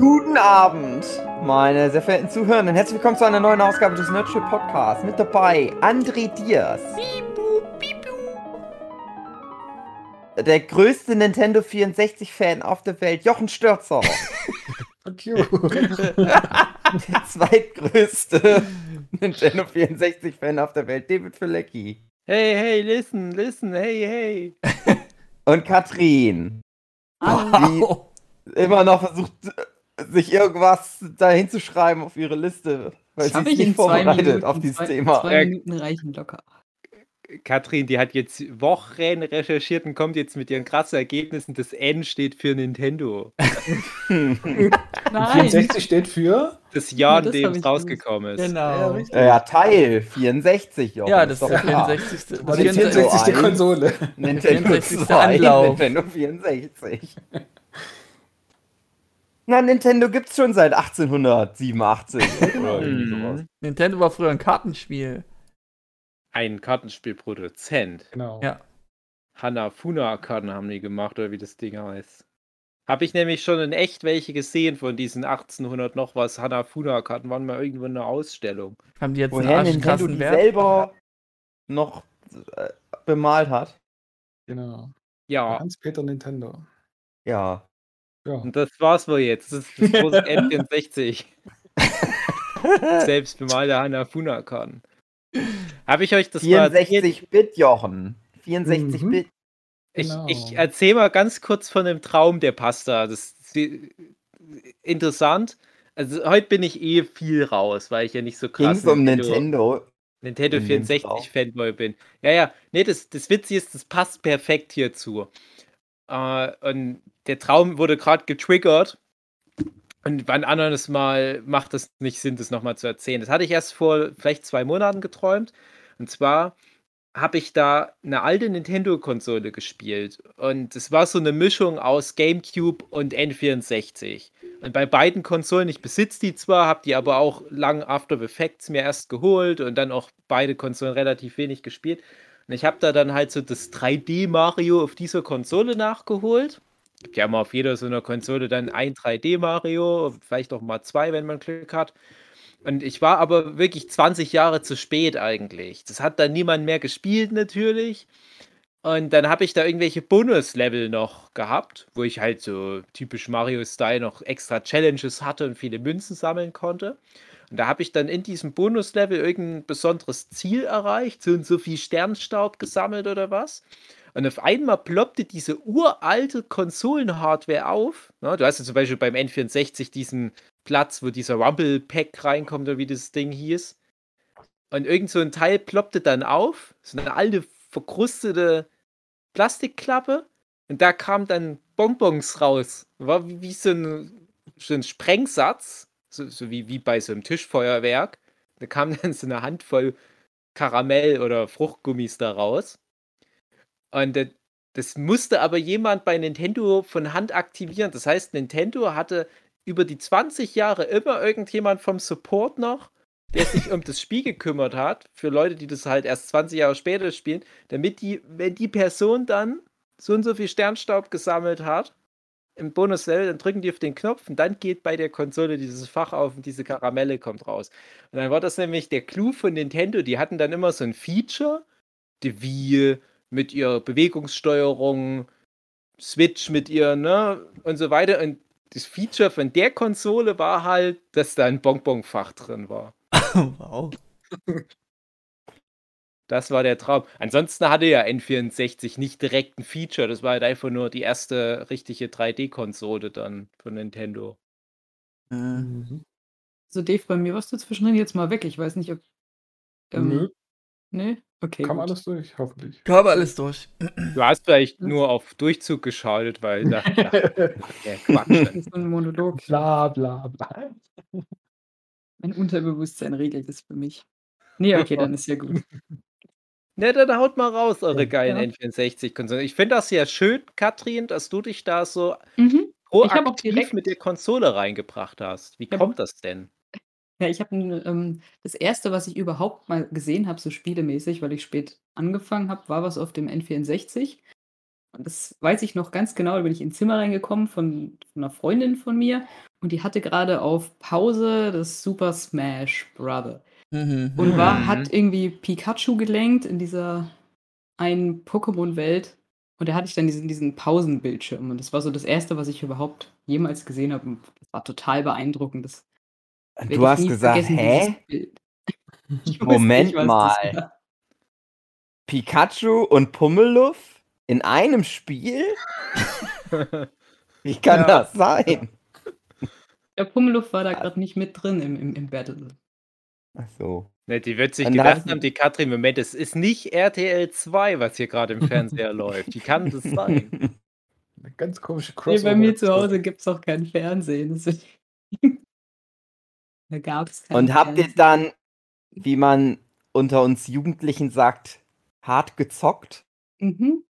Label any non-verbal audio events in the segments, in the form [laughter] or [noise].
Guten Abend, meine sehr verehrten Zuhörenden. Herzlich willkommen zu einer neuen Ausgabe des Nerdship Podcasts. Mit dabei André Diaz. Der größte Nintendo 64-Fan auf der Welt, Jochen Störzer. [laughs] Fuck you. Der zweitgrößte Nintendo 64-Fan auf der Welt, David Filecki. Hey, hey, listen, listen, hey, hey. Und Katrin, Wow. die immer noch versucht, sich irgendwas dahin zu schreiben auf ihre Liste, weil Das sie hab ist ich nicht in zwei vorbereitet Minuten. auf dieses zwei, Thema. Zwei Äh, Minuten reichen locker. Katrin, die hat jetzt Wochen recherchiert und kommt jetzt mit ihren krassen Ergebnissen. Das N steht für Nintendo. [laughs] Nein. 64 steht für. Das Jahr, das in dem es rausgekommen ist. Ja, Genau. richtig. Ja, Teil 64, Jochen. Ja, das ist doch der klar. 64. War die Das 64. 64. Konsole. Nintendo 64. 2, Anlauf. Nintendo 64. Na, Nintendo gibt's schon seit 1887 [laughs] oder irgendwie sowas. Mhm. Nintendo war früher ein Kartenspiel. Ein Kartenspielproduzent. Genau. Ja. Hanafuna-Karten haben die gemacht, oder wie das Ding heißt. Habe ich nämlich schon in echt welche gesehen von diesen 1800 noch was Hanafuna-Karten. Waren mal irgendwo in einer Ausstellung. Haben die jetzt Woher einen Nintendo die Wert? selber noch äh, bemalt hat. genau. Ja, Hans-Peter Nintendo. Ja. Ja. und das war's wohl jetzt. Das ist das große N64. [laughs] Selbst bemalte Hanafuna-Karten. Habe ich euch das mal erzählt? 64-Bit, Jochen. 64-Bit. Ich, Genau. ich erzähle mal ganz kurz von dem Traum, der passt da. Das ist interessant. Also heute bin ich eh viel raus, weil ich ja nicht so krass Ging's um Nintendo. Nintendo in dem 64 Traum? Fanboy bin. Ja, ja. Nee, das, das Witzige ist, das passt perfekt hierzu. Äh, und der Traum wurde gerade getriggert. Und wann anderes Mal macht es nicht Sinn, das nochmal zu erzählen. Das hatte ich erst vor vielleicht zwei Monaten geträumt. Und zwar habe ich da eine alte Nintendo-Konsole gespielt. Und es war so eine Mischung aus GameCube und N64. Und bei beiden Konsolen, ich besitze die zwar, habe die aber auch lang After Effects mir erst geholt und dann auch beide Konsolen relativ wenig gespielt. Und ich habe da dann halt so das 3D-Mario auf dieser Konsole nachgeholt. Gibt ja immer auf jeder so einer Konsole dann ein 3D-Mario, vielleicht auch mal zwei, wenn man Glück hat. Und ich war aber wirklich 20 Jahre zu spät eigentlich. Das hat dann niemand mehr gespielt natürlich. Und dann habe ich da irgendwelche Bonus-Level noch gehabt, wo ich halt so typisch Mario-Style noch extra Challenges hatte und viele Münzen sammeln konnte. Und da habe ich dann in diesem Bonus-Level irgendein besonderes Ziel erreicht, so und so viel Sternstaub gesammelt oder was. Und auf einmal ploppte diese uralte Konsolen-Hardware auf. Ne, du hast ja zum Beispiel beim N64 diesen Platz, wo dieser Rumble-Pack reinkommt, oder wie das Ding hieß. Und irgend so ein Teil ploppte dann auf. So eine alte, verkrustete Plastikklappe. Und da kamen dann Bonbons raus. War wie, wie so, ein, so ein Sprengsatz. So, so wie, wie bei so einem Tischfeuerwerk. Da kam [laughs] dann so eine Handvoll Karamell oder Fruchtgummis da raus. Und äh, das musste aber jemand bei Nintendo von Hand aktivieren. Das heißt, Nintendo hatte über die 20 Jahre immer irgendjemand vom Support noch, der sich um das Spiel gekümmert hat, für Leute, die das halt erst 20 Jahre später spielen, damit die, wenn die Person dann so und so viel Sternstaub gesammelt hat, im Bonuslevel, dann drücken die auf den Knopf und dann geht bei der Konsole dieses Fach auf und diese Karamelle kommt raus. Und dann war das nämlich der Clou von Nintendo, die hatten dann immer so ein Feature, die Wii mit ihrer Bewegungssteuerung, Switch mit ihr, ne, und so weiter. Und das Feature von der Konsole war halt, dass da ein Bonbonfach drin war. [laughs] wow. [laughs] Das war der Traum. Ansonsten hatte ja N64 nicht direkt ein Feature. Das war halt einfach nur die erste richtige 3D-Konsole dann von Nintendo. Äh, Mhm. So, Dave, bei mir warst du zwischendrin jetzt mal weg. Ich weiß nicht, ob. Ähm, Nö, Nee? Okay. kam gut. alles durch, hoffentlich. kam alles durch. Du hast vielleicht nur auf Durchzug geschaltet, weil da, [laughs] ja, Quatsch. Das ist so ein Monolog. bla bla bla. Mein Unterbewusstsein regelt es für mich. Nee, okay, dann ist ja gut. [laughs] Ne, dann haut mal raus, eure geilen Ja. N64-Konsolen. Ich finde das ja schön, Katrin, dass du dich da so Mhm. Proaktiv mit der Konsole reingebracht hast. Wie Ja. kommt das denn? Ja, ich habe ähm, das erste, was ich überhaupt mal gesehen habe, so spielemäßig, weil ich spät angefangen habe, war was auf dem N64. Und das weiß ich noch ganz genau, da bin ich ins Zimmer reingekommen von, von einer Freundin von mir. und die hatte gerade auf Pause das Super Smash Brother. Mhm. Und war, Mhm. hat irgendwie Pikachu gelenkt in dieser einen Pokémon-Welt. Und da hatte ich dann diesen, diesen Pausenbildschirm. Und das war so das Erste, was ich überhaupt jemals gesehen habe. Und das war total beeindruckend. Das Du hast gesagt, hä? [laughs] Moment nicht, mal. Pikachu und Pummeluff in einem Spiel? Wie [laughs] kann Ja. das sein? Der Pummeluff war da gerade nicht mit drin im, im, im Battle. Ach so. Ne, die wird sich Und gedacht dann- haben, die Katrin, Moment, es ist nicht RTL 2, was hier gerade im Fernseher [laughs] läuft. Wie kann das sein? [laughs] Eine ganz komische Nee, Crossover. bei mir zu Hause gibt es auch kein Fernsehen. [laughs] da gab es kein Und habt ihr dann, wie man unter uns Jugendlichen sagt, hart gezockt? Mhm.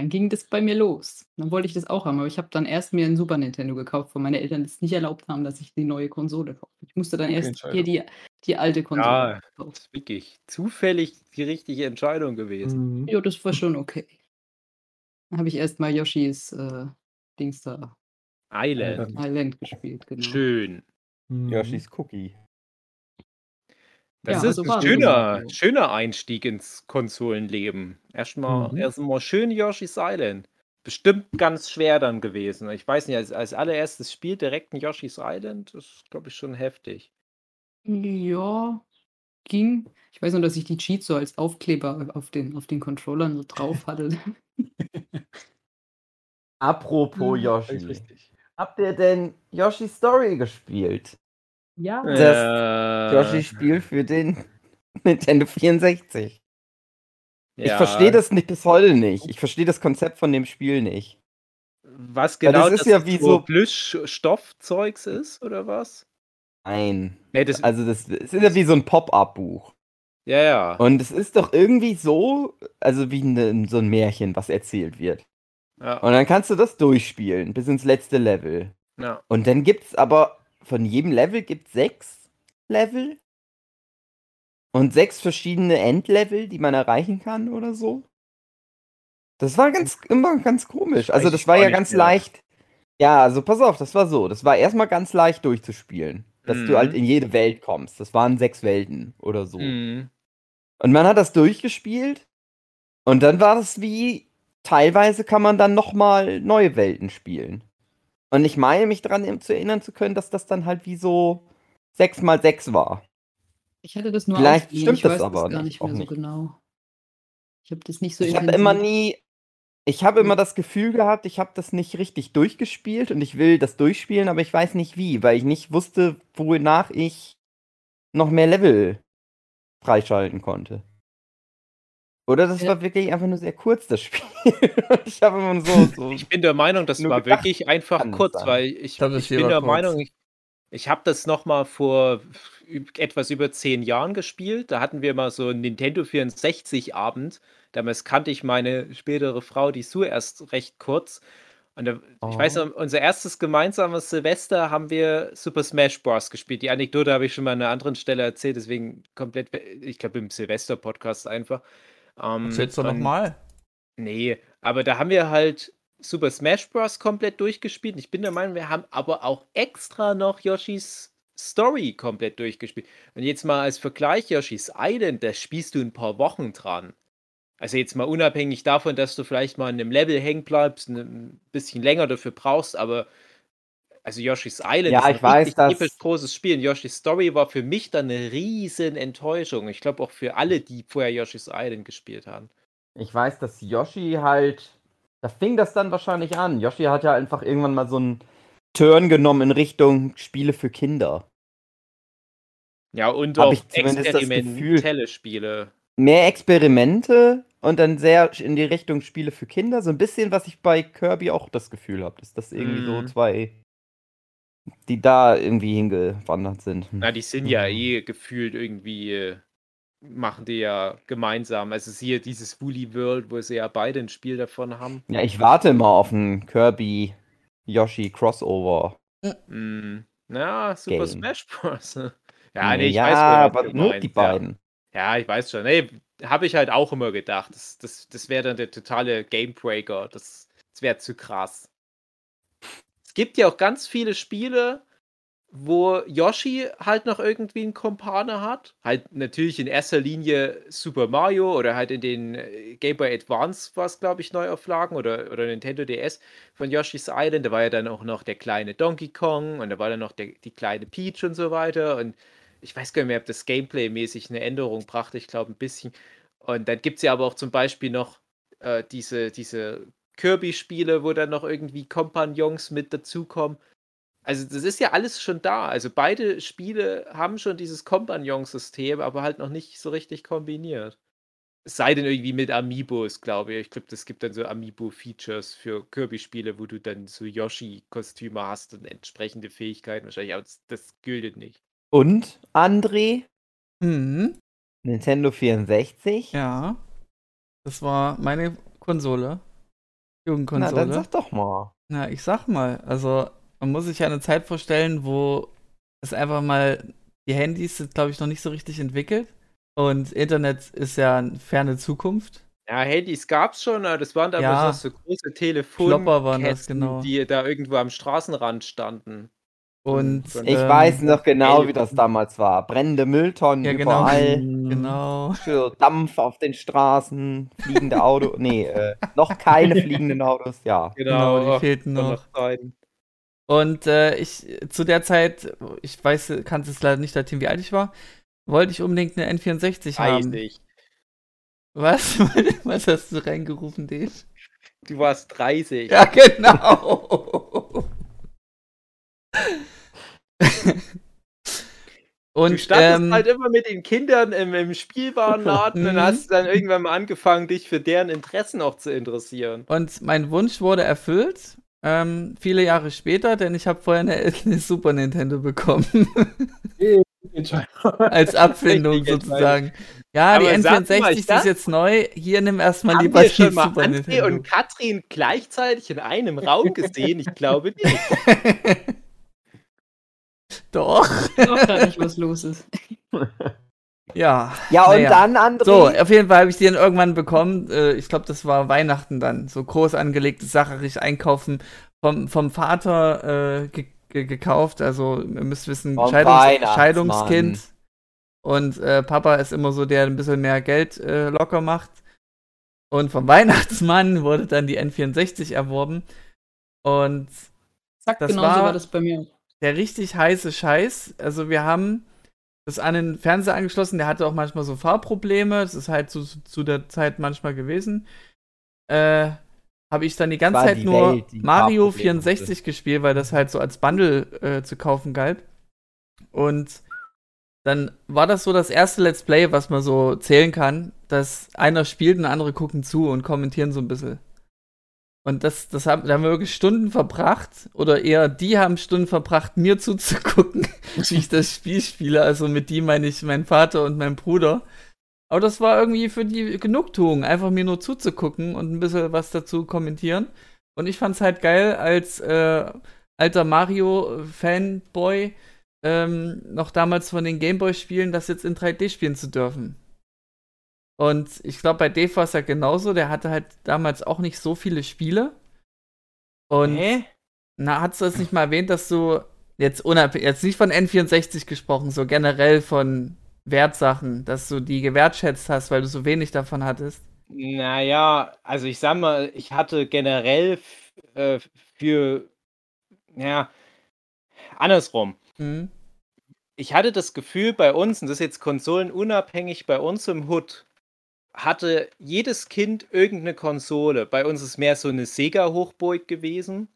Dann ging das bei mir los. Dann wollte ich das auch haben, aber ich habe dann erst mir ein Super Nintendo gekauft, weil meine Eltern es nicht erlaubt haben, dass ich die neue Konsole kaufe. Ich musste dann erst hier die, die alte Konsole Ja. kaufen. Das ist wirklich zufällig die richtige Entscheidung gewesen. Mhm. Ja, das war schon okay. Dann habe ich erst mal Yoshis äh, Dings da Island. Island gespielt, genau. Schön. Mhm. Yoshi's Cookie. Das Ja, ist so ein schöner, schöner Einstieg ins Konsolenleben. Erstmal Mhm. erstmal schön Yoshi's Island. Bestimmt ganz schwer dann gewesen. Ich weiß nicht, als, als allererstes Spiel direkt ein Yoshi's Island, das ist, glaube ich, schon heftig. Ja, ging. Ich weiß nur, dass ich die Cheats so als Aufkleber auf den, auf den Controllern so drauf hatte. [laughs] Apropos Mhm. Yoshi. Habt ihr denn Yoshi's Story gespielt? Ja. Das Äh, Yoshi-Spiel für den [laughs] Nintendo 64. Ich ja. verstehe das nicht bis heute nicht. Ich verstehe das Konzept von dem Spiel nicht. Was Weil das genau ist ja wie so- Plüschstoffzeugs ist, oder was? Nein. Nee, das, Also das, das ist ja wie so ein Pop-up-Buch. ja, ja. Und es ist doch irgendwie so, also wie ne, so ein Märchen, was erzählt wird. ja, Und dann kannst du das durchspielen, bis ins letzte Level. ja. Und dann gibt's aber, von jedem Level gibt's sechs Level. Und sechs verschiedene Endlevel, die man erreichen kann oder so. Das war ganz, immer ganz komisch. Also das war ja ganz leicht. Ja, also pass auf, das war so. Das war erstmal ganz leicht durchzuspielen. Dass Mhm. du halt in jede Welt kommst. Das waren sechs Welten oder so. Mhm. Und man hat das durchgespielt. Und dann war das wie, teilweise kann man dann nochmal neue Welten spielen. Und ich meine mich daran zu erinnern zu können, dass das dann halt wie so 6 mal 6 war. Ich hatte das nur Vielleicht ausgeliehen, stimmt ich das aber gar nicht, mehr so nicht. genau. Ich habe das nicht so ich habe immer nie, ich habe immer das Gefühl gehabt, ich habe das nicht richtig durchgespielt und ich will das durchspielen, aber ich weiß nicht wie, weil ich nicht wusste, wonach ich noch mehr Level freischalten konnte. Oder das Ja. war wirklich einfach nur sehr kurz, das Spiel. [laughs] ich habe immer so, so Ich bin der Meinung, das war gedacht, wirklich einfach kurz, sein. weil ich, glaub, ich Spiel bin der kurz. Meinung, ich, ich habe das nochmal vor etwas über zehn Jahren gespielt. Da hatten wir mal so einen Nintendo 64-Abend. Damals kannte ich meine spätere Frau, die Sue, erst recht kurz. Und da, ich weiß Oh. noch, unser erstes gemeinsames Silvester haben wir Super Smash Bros. gespielt. Die Anekdote habe ich schon mal an einer anderen Stelle erzählt, deswegen komplett, ich glaube im Silvester-Podcast einfach. Ähm, Erzähl's doch und- nochmal. Nee, aber da haben wir halt Super Smash Bros. komplett durchgespielt. Ich bin der Meinung, wir haben aber auch extra noch Yoshis Story komplett durchgespielt. Und jetzt mal als Vergleich, Yoshis Island, da spielst du ein paar Wochen dran. Also jetzt mal unabhängig davon, dass du vielleicht mal in einem Level hängen bleibst, ein bisschen länger dafür brauchst, aber also Yoshi's Island Ja, ist ein ich weiß, dass- großes Spiel. Und Yoshi's Story war für mich dann eine riesen Enttäuschung. Ich glaube auch für alle, die vorher Yoshi's Island gespielt haben. Ich weiß, dass Yoshi halt. Da fing das dann wahrscheinlich an. Yoshi hat ja einfach irgendwann mal so einen Turn genommen in Richtung Spiele für Kinder. Ja, und Hab auch experimentelle Spiele. Mehr Experimente und dann sehr in die Richtung Spiele für Kinder. So ein bisschen, was ich bei Kirby auch das Gefühl habe, dass das irgendwie so Mhm. zwei, die da irgendwie hingewandert sind. Na, die sind ja Mhm. eh gefühlt irgendwie, äh, machen die ja gemeinsam. Also siehe dieses Woolly World, wo sie ja beide ein Spiel davon haben. Ja, ich warte immer auf ein Kirby Yoshi Crossover. Mm, na, Super Game. Smash Bros. [laughs] Ja, nee, ich ja, weiß, aber nur die ja. beiden. Ja, ich weiß schon. Nee, habe ich halt auch immer gedacht. Das, das, das wäre dann der totale Gamebreaker. Das, das wäre zu krass. Gibt ja auch ganz viele Spiele, wo Yoshi halt noch irgendwie einen Kumpane hat. Halt natürlich in erster Linie Super Mario oder halt in den äh, Game Boy Advance war es, glaube ich, Neuauflagen oder, oder Nintendo DS von Yoshi's Island. Da war ja dann auch noch der kleine Donkey Kong und da war dann noch der, die kleine Peach und so weiter. Und ich weiß gar nicht mehr, ob das Gameplay-mäßig eine Änderung brachte. Ich glaube ein bisschen. Und dann gibt es ja aber auch zum Beispiel noch äh, diese, diese Kirby-Spiele, wo dann noch irgendwie Kompagnons mit dazukommen. Also das ist ja alles schon da. Also beide Spiele haben schon dieses Kompagnon-System, aber halt noch nicht so richtig kombiniert. Es sei denn irgendwie mit Amiibos, glaube ich. Ich glaube, es gibt dann so Amiibo-Features für Kirby-Spiele, wo du dann so Yoshi-Kostüme hast und entsprechende Fähigkeiten wahrscheinlich, aber das, das gilt nicht. Und André, Mhm. Nintendo 64? Ja. Das war meine Konsole. Na, Jugendkonsole. dann sag doch mal. Na, ich sag mal, also man muss sich ja eine Zeit vorstellen, wo es einfach mal, die Handys sind, glaube ich, noch nicht so richtig entwickelt. Und Internet ist ja eine ferne Zukunft. Ja, Handys gab es schon, aber das waren Ja. damals noch so große Klopper waren das, Telefonkästen, genau. die da irgendwo am Straßenrand standen. Und Ich Ich ähm, weiß noch genau, wie das damals war. Brennende Mülltonnen Ja, genau. überall. Genau. Für Dampf auf den Straßen, fliegende Autos. [laughs] Nee, äh, noch keine fliegenden Autos, ja. Genau, die fehlten von noch. Und äh, ich zu der Zeit, ich weiß, kann es leider nicht datieren, wie alt ich war, wollte ich unbedingt eine N64 haben. 30. Was? [laughs] Was hast du reingerufen, Dave? Du warst 30. Ja, genau. [laughs] Du Und standest ähm, halt immer mit den Kindern im, im Spielwarenladen und Mhm. hast dann irgendwann mal angefangen, dich für deren Interessen auch zu interessieren. Und mein Wunsch wurde erfüllt. Ähm, viele Jahre später, denn ich habe vorher eine, [laughs] eine Super Nintendo bekommen. [laughs] als Abfindung sozusagen. Ja, Aber die sag N64, mal, die ich sag- ist jetzt neu. Hier nimm erstmal Haben lieber wir die schon mal Super André Nintendo. und Katrin gleichzeitig in einem Raum gesehen? Ich glaube [laughs] nicht. Doch. Ich weiß auch gar nicht, was los ist. [laughs] Ja. Ja, und Naja. dann, André. So, auf jeden Fall habe ich die dann irgendwann bekommen. Äh, ich glaube, das war Weihnachten dann. So groß angelegte Sache, richtig einkaufen. Vom, vom Vater äh, ge ge gekauft. Also, ihr müsst wissen, Scheidungs. Scheidungskind. Und äh, Papa ist immer so, der ein bisschen mehr Geld äh, locker macht. Und vom [laughs] Weihnachtsmann wurde dann die N64 erworben. Und Zack, Das genau so war- war das bei mir. Der richtig heiße Scheiß. Also wir haben das an den Fernseher angeschlossen, der hatte auch manchmal so Fahrprobleme. Das ist halt zu, zu der Zeit manchmal gewesen. Äh, habe ich dann die ganze Zeit die nur Welt, die Mario Fahrprobleme 64 gespielt, weil das halt so als Bundle äh, zu kaufen galt. Und dann war das so das erste Let's Play, was man so zählen kann, dass einer spielt und andere gucken zu und kommentieren so ein bisschen. Und das, das haben, da haben wir wirklich Stunden verbracht, oder eher die haben Stunden verbracht, mir zuzugucken, [laughs] wie ich das Spiel spiele. Also mit die meine ich meinen Vater und meinen Bruder. Aber das war irgendwie für die Genugtuung, einfach mir nur zuzugucken und ein bisschen was dazu kommentieren. Und ich fand's halt geil, als äh, alter Mario-Fanboy ähm, noch damals von den Gameboy-Spielen, das jetzt in 3D spielen zu dürfen. Und ich glaube, bei Dave war es ja genauso. Der hatte halt damals auch nicht so viele Spiele. Und Hä? na, hast du das nicht mal erwähnt, dass du jetzt unabhängig, jetzt nicht von N64 gesprochen, so generell von Wertsachen, dass du die gewertschätzt hast, weil du so wenig davon hattest? Naja, also ich sag mal, ich hatte generell äh, für, ja, andersrum. Hm? Ich hatte das Gefühl bei uns, und das ist jetzt konsolenunabhängig, bei uns im Hood hatte jedes Kind irgendeine Konsole. Bei uns ist mehr so eine Sega-Hochburg gewesen.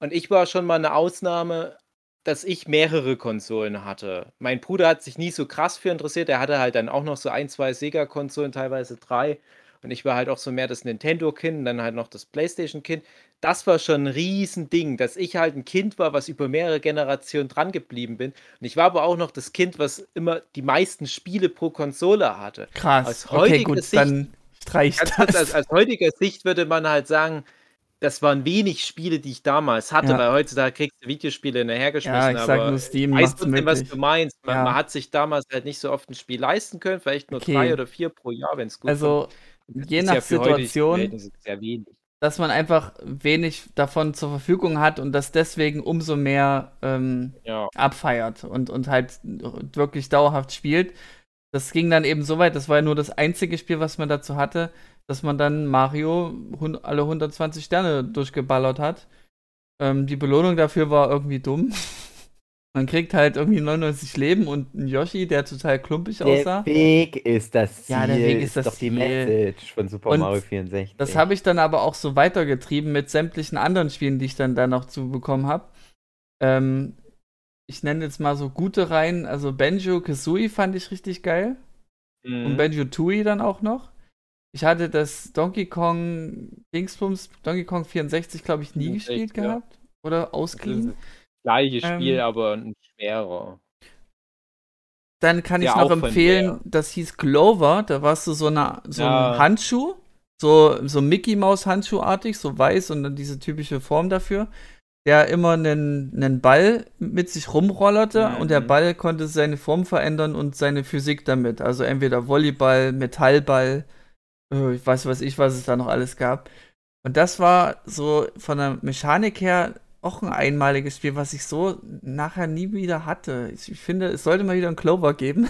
Und ich war schon mal eine Ausnahme, dass ich mehrere Konsolen hatte. Mein Bruder hat sich nie so krass für interessiert. Er hatte halt dann auch noch so ein, zwei Sega-Konsolen, teilweise drei. Und ich war halt auch so mehr das Nintendo-Kind und dann halt noch das PlayStation-Kind. Das war schon ein Riesending, dass ich halt ein Kind war, was über mehrere Generationen dran geblieben bin. Und ich war aber auch noch das Kind, was immer die meisten Spiele pro Konsole hatte. Krass. Aus okay, heutiger gut, Sicht- dann streich kurz, als, das. aus heutiger Sicht würde man halt sagen, das waren wenig Spiele, die ich damals hatte, Ja. weil heutzutage kriegst du Videospiele hinterhergeschmissen. Ja, ich sag aber nur Steam ich weiß macht's trotzdem, was du meinst. Man, Ja. man hat sich damals halt nicht so oft ein Spiel leisten können, vielleicht nur Okay. drei oder vier pro Jahr, wenn es gut Also, kommt. Je nach ja Situation, wenig. dass man einfach wenig davon zur Verfügung hat und das deswegen umso mehr ähm, Ja. abfeiert und, und halt wirklich dauerhaft spielt. Das ging dann eben so weit, das war ja nur das einzige Spiel, was man dazu hatte, dass man dann Mario alle 120 Sterne durchgeballert hat. Ähm, die Belohnung dafür war irgendwie dumm. [laughs] Man kriegt halt irgendwie 99 Leben und einen Yoshi, der total klumpig aussah. Der Weg ist das Ziel. Ja, der Weg ist das doch die Ziel. Message von Super Und Mario 64. Das habe ich dann aber auch so weitergetrieben mit sämtlichen anderen Spielen, die ich dann da noch zu bekommen habe. Ähm, ich nenne jetzt mal so gute Reihen. Also Banjo Kazooie fand ich richtig geil. Und Mhm. Banjo Tooie dann auch noch. Ich hatte das Donkey Kong Dingsbums, Donkey Kong 64, glaube ich, nie 64, gespielt ja. gehabt. Oder ausgeliehen. Gleiche Spiel, Ähm, aber ein schwerer. Dann kann ich noch empfehlen, das hieß Clover. Da warst du so, eine, so Ja. ein Handschuh, so, so Mickey Maus Handschuhartig, so weiß und dann diese typische Form dafür, der immer einen, einen Ball mit sich rumrollerte Mhm. und der Ball konnte seine Form verändern und seine Physik damit. Also entweder Volleyball, Metallball, äh, ich weiß was ich, was es da noch alles gab. Und das war so von der Mechanik her auch ein einmaliges Spiel, was ich so nachher nie wieder hatte. Ich, finde, es sollte mal wieder einen Clover geben.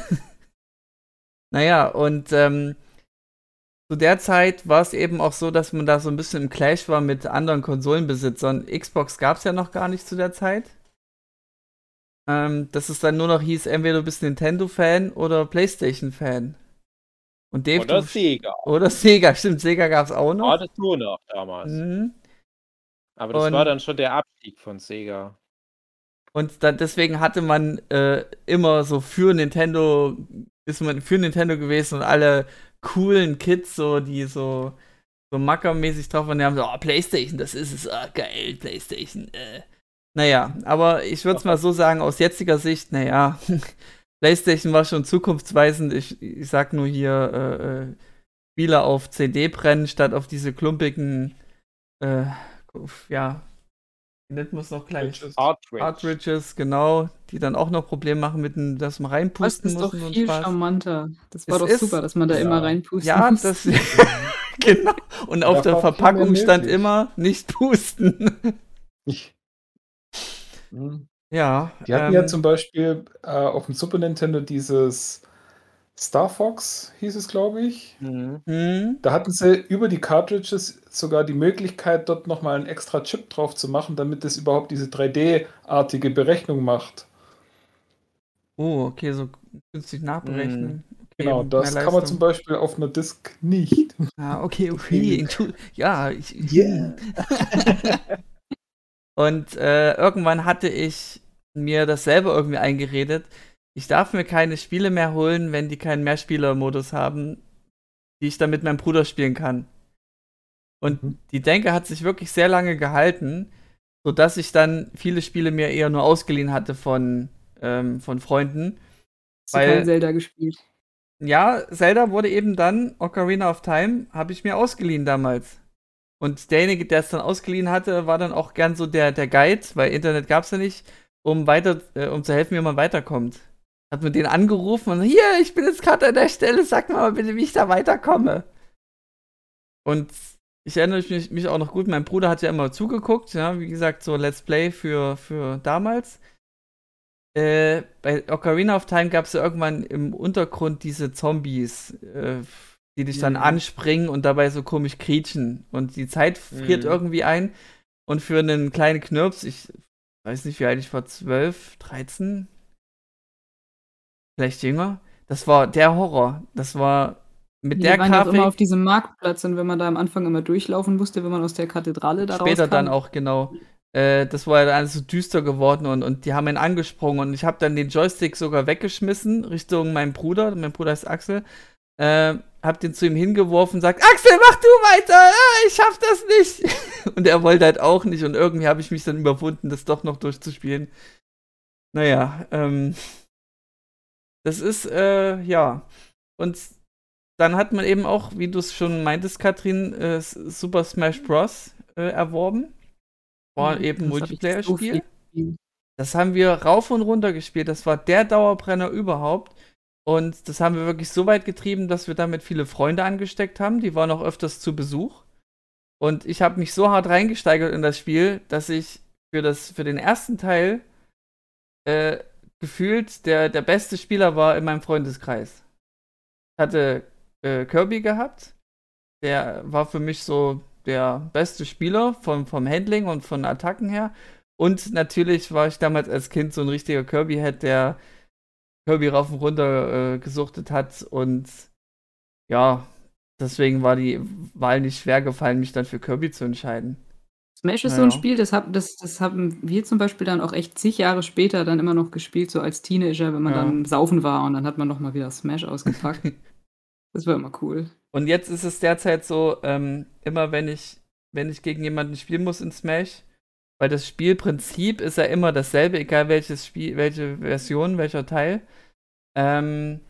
[laughs] naja, und ähm, zu der Zeit war es eben auch so, dass man da so ein bisschen im Clash war mit anderen Konsolenbesitzern. Xbox gab es ja noch gar nicht zu der Zeit. Ähm, dass es dann nur noch hieß, entweder du bist Nintendo-Fan oder PlayStation-Fan. Und Dave, Oder Sega. oder Sega, stimmt, Sega gab es auch noch. War das nur noch damals. Mhm. Aber das Und- war dann schon der Abstieg von Sega. Und dann, deswegen hatte man äh, immer so für Nintendo, ist man für Nintendo gewesen und alle coolen Kids, so, die so, so mackermäßig drauf waren, die haben so, oh, Playstation, das ist es, ah, geil, Playstation, äh. Naja, aber ich würde es mal so sagen, aus jetziger Sicht, naja, [laughs] Playstation war schon zukunftsweisend. Ich, ich sag nur hier, äh, äh, Spiele auf CD brennen, statt auf diese klumpigen, äh, ja, wie nennt man es noch kleine Cartridge. Cartridges, genau, die dann auch noch Probleme machen mit dem, dass man Das reinpusten ist muss doch und so ein viel Spaß. charmanter. Das war Es doch ist- super, dass man da Ja. immer reinpusten Ja, muss. das [laughs] [laughs] genau. Und auf Da der Verpackung stand immer nicht pusten. [laughs] Hm. ja. Die hatten ähm, ja zum Beispiel äh, auf dem Super Nintendo dieses Star Fox, hieß es, glaube ich. Mhm. hm, Da hatten sie über die Cartridges sogar die Möglichkeit, dort nochmal einen extra Chip drauf zu machen, damit es überhaupt diese 3D-artige Berechnung macht. Oh, okay, so günstig nachberechnen. Mhm. Okay, Genau, das kann man zum Beispiel auf einer Disk nicht. Ah, okay, [laughs] okay. Ja, ich, Yeah. [laughs] Und äh, irgendwann hatte ich mir das selber irgendwie eingeredet. Ich darf mir keine Spiele mehr holen, wenn die keinen Mehrspieler-Modus haben, die ich dann mit meinem Bruder spielen kann. Und Mhm. die Denke hat sich wirklich sehr lange gehalten, sodass ich dann viele Spiele mir eher nur ausgeliehen hatte von, ähm, von Freunden. Hast du weil- kein Zelda gespielt? Ja, Zelda wurde eben dann, Ocarina of Time, habe ich mir ausgeliehen damals. Und derjenige, der es dann ausgeliehen hatte, war dann auch gern so der, der Guide, weil Internet gab es ja nicht, um weiter, äh, um zu helfen, wie man weiterkommt. Hat man den angerufen und hier, ich bin jetzt gerade an der Stelle, sag mal bitte, wie ich da weiterkomme. Und ich erinnere mich, mich auch noch gut, mein Bruder hat ja immer zugeguckt, ja, wie gesagt, so Let's Play für, für damals. Äh, bei Ocarina of Time gab es ja irgendwann im Untergrund diese Zombies, äh, die dich dann Mhm. anspringen und dabei so komisch quietschen. Und die Zeit friert Mhm. irgendwie ein. Und für einen kleinen Knirps, ich weiß nicht, wie alt ich war, 12, 13, vielleicht jünger, das war der Horror. Das war mit Wir der waren auch immer auf Grafik, diesem Marktplatz und wenn man da am Anfang immer durchlaufen musste, wenn man aus der Kathedrale da später rauskam. dann auch, genau. Äh, das war ja dann alles so düster geworden und, und die haben ihn angesprungen und ich habe dann den Joystick sogar weggeschmissen Richtung meinen Bruder. Mein Bruder ist Axel. Äh, hab den zu ihm hingeworfen, sagt, Axel, mach du weiter, ah, ich schaff das nicht. [laughs] und er wollte halt auch nicht und irgendwie habe ich mich dann überwunden, das doch noch durchzuspielen. Naja, ähm, das ist, äh, ja. Und dann hat man eben auch, wie du es schon meintest, Katrin, äh, Super Smash Bros. Äh, erworben. War Mhm, eben so Multiplayer-Spiel. Das haben wir rauf und runter gespielt. Das war der Dauerbrenner überhaupt. Und das haben wir wirklich so weit getrieben, dass wir damit viele Freunde angesteckt haben. Die waren auch öfters zu Besuch. Und ich habe mich so hart reingesteigert in das Spiel, dass ich für, das, für den ersten Teil äh, gefühlt der, der beste Spieler war in meinem Freundeskreis. Ich hatte äh, Kirby gehabt. Der war für mich so der beste Spieler vom, vom Handling und von Attacken her. Und natürlich war ich damals als Kind so ein richtiger Kirby-Head, der Kirby rauf und runter äh, gesuchtet hat. Und ja, deswegen war die Wahl nicht schwer gefallen, mich dann für Kirby zu entscheiden. Smash ist Ja, so ein. Spiel, das, hab, das, das haben wir zum Beispiel dann auch echt zig Jahre später dann immer noch gespielt, so als Teenager, wenn man Ja. dann saufen war und dann hat man noch mal wieder Smash ausgepackt. [laughs] das war immer cool. Und jetzt ist es derzeit so, ähm, immer wenn ich, wenn ich gegen jemanden spielen muss in Smash, weil das Spielprinzip ist ja immer dasselbe, egal welches Spiel, welche Version, welcher Teil, ähm,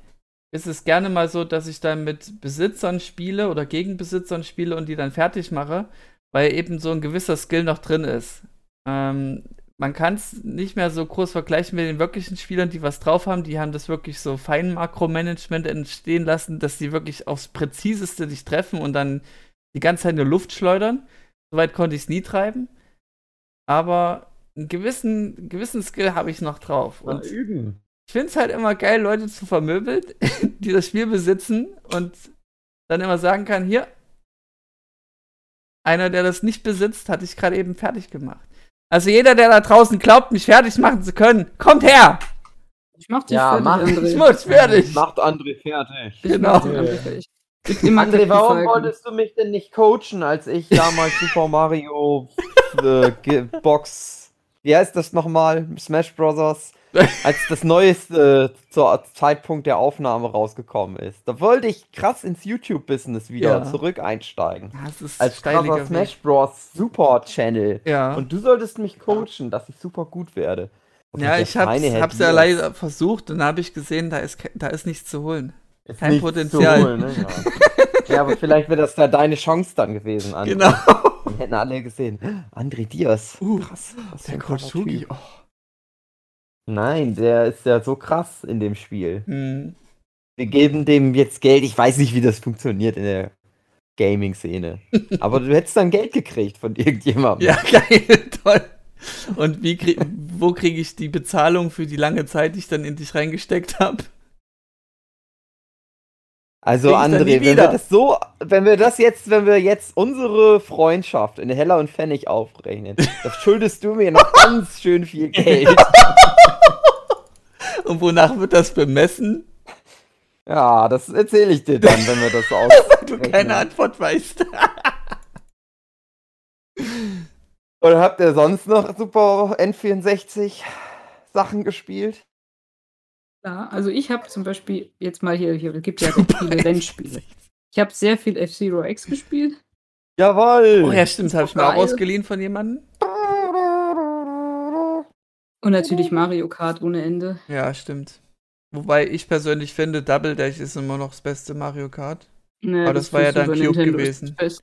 ist es gerne mal so, dass ich dann mit Besitzern spiele oder gegen Besitzern spiele und die dann fertig mache, weil eben so ein gewisser Skill noch drin ist. Ähm, man kann es nicht mehr so groß vergleichen mit den wirklichen Spielern, die was drauf haben. Die haben das wirklich so fein Makromanagement entstehen lassen, dass die wirklich aufs Präziseste dich treffen und dann die ganze Zeit nur Luft schleudern. Soweit konnte ich es nie treiben. Aber einen gewissen, gewissen Skill habe ich noch drauf. Und üben. ich finde es halt immer geil, Leute zu vermöbeln, [laughs] die das Spiel besitzen und dann immer sagen kann, hier, einer, der das nicht besitzt, hat dich gerade eben fertig gemacht. Also jeder, der da draußen glaubt, mich fertig machen zu können, kommt her! Ich mach dich Ja, fertig, mach- André. Ich muss fertig! Macht André fertig. Ich Genau. André André, warum wolltest du mich denn nicht coachen, als ich damals Super Mario äh, Box, wie heißt das nochmal? Smash Brothers, [laughs] als das neueste zur Zeitpunkt der Aufnahme rausgekommen ist. Da wollte ich krass ins YouTube-Business wieder Ja. zurück einsteigen. Das ist Als krasser. Smash Bros. Super Channel. Ja. Und du solltest mich coachen, dass ich super gut werde. Und ja, ich hab's, hab's ja leider versucht und dann habe ich gesehen, da ist, da ist nichts zu holen. ist kein Potenzial. Holen, ne? ja. ja, aber vielleicht wäre das da deine Chance dann gewesen, André. Genau. Dann hätten alle gesehen. André Diaz. Uh, krass. Der Coach Sugi. Oh. Nein, der ist ja so krass in dem Spiel. Hm. Wir geben dem jetzt Geld. Ich weiß nicht, wie das funktioniert in der Gaming-Szene. [laughs] Aber du hättest dann Geld gekriegt von [laughs] irgendjemandem. Ja, geil, [laughs] toll. Und wie krieg, wo kriege ich die Bezahlung für die lange Zeit, die ich dann in dich reingesteckt habe? Also dann André, wenn wir das so, wenn wir das jetzt, wenn wir jetzt unsere Freundschaft in Heller und Pfennig aufrechnen, [laughs] das schuldest du mir noch ganz schön viel Geld. [laughs] Und wonach wird das bemessen? Ja, das erzähle ich dir dann, wenn wir das aus. [laughs] Weil du keine Antwort weißt. Oder habt ihr sonst noch Super N64 Sachen gespielt? Ja, also ich habe zum Beispiel jetzt mal hier, hier es gibt ja viele [laughs] Rennspiele. Ich habe sehr viel F-Zero X gespielt. Jawoll! Oh ja, stimmt, habe ich Geil. ausgeliehen von jemandem. Und natürlich Mario Kart ohne Ende. Ja, stimmt. Wobei ich persönlich finde, Double Dash ist immer noch das beste Mario Kart. Ne, Aber das war ja dann Cube Nintendo gewesen. das.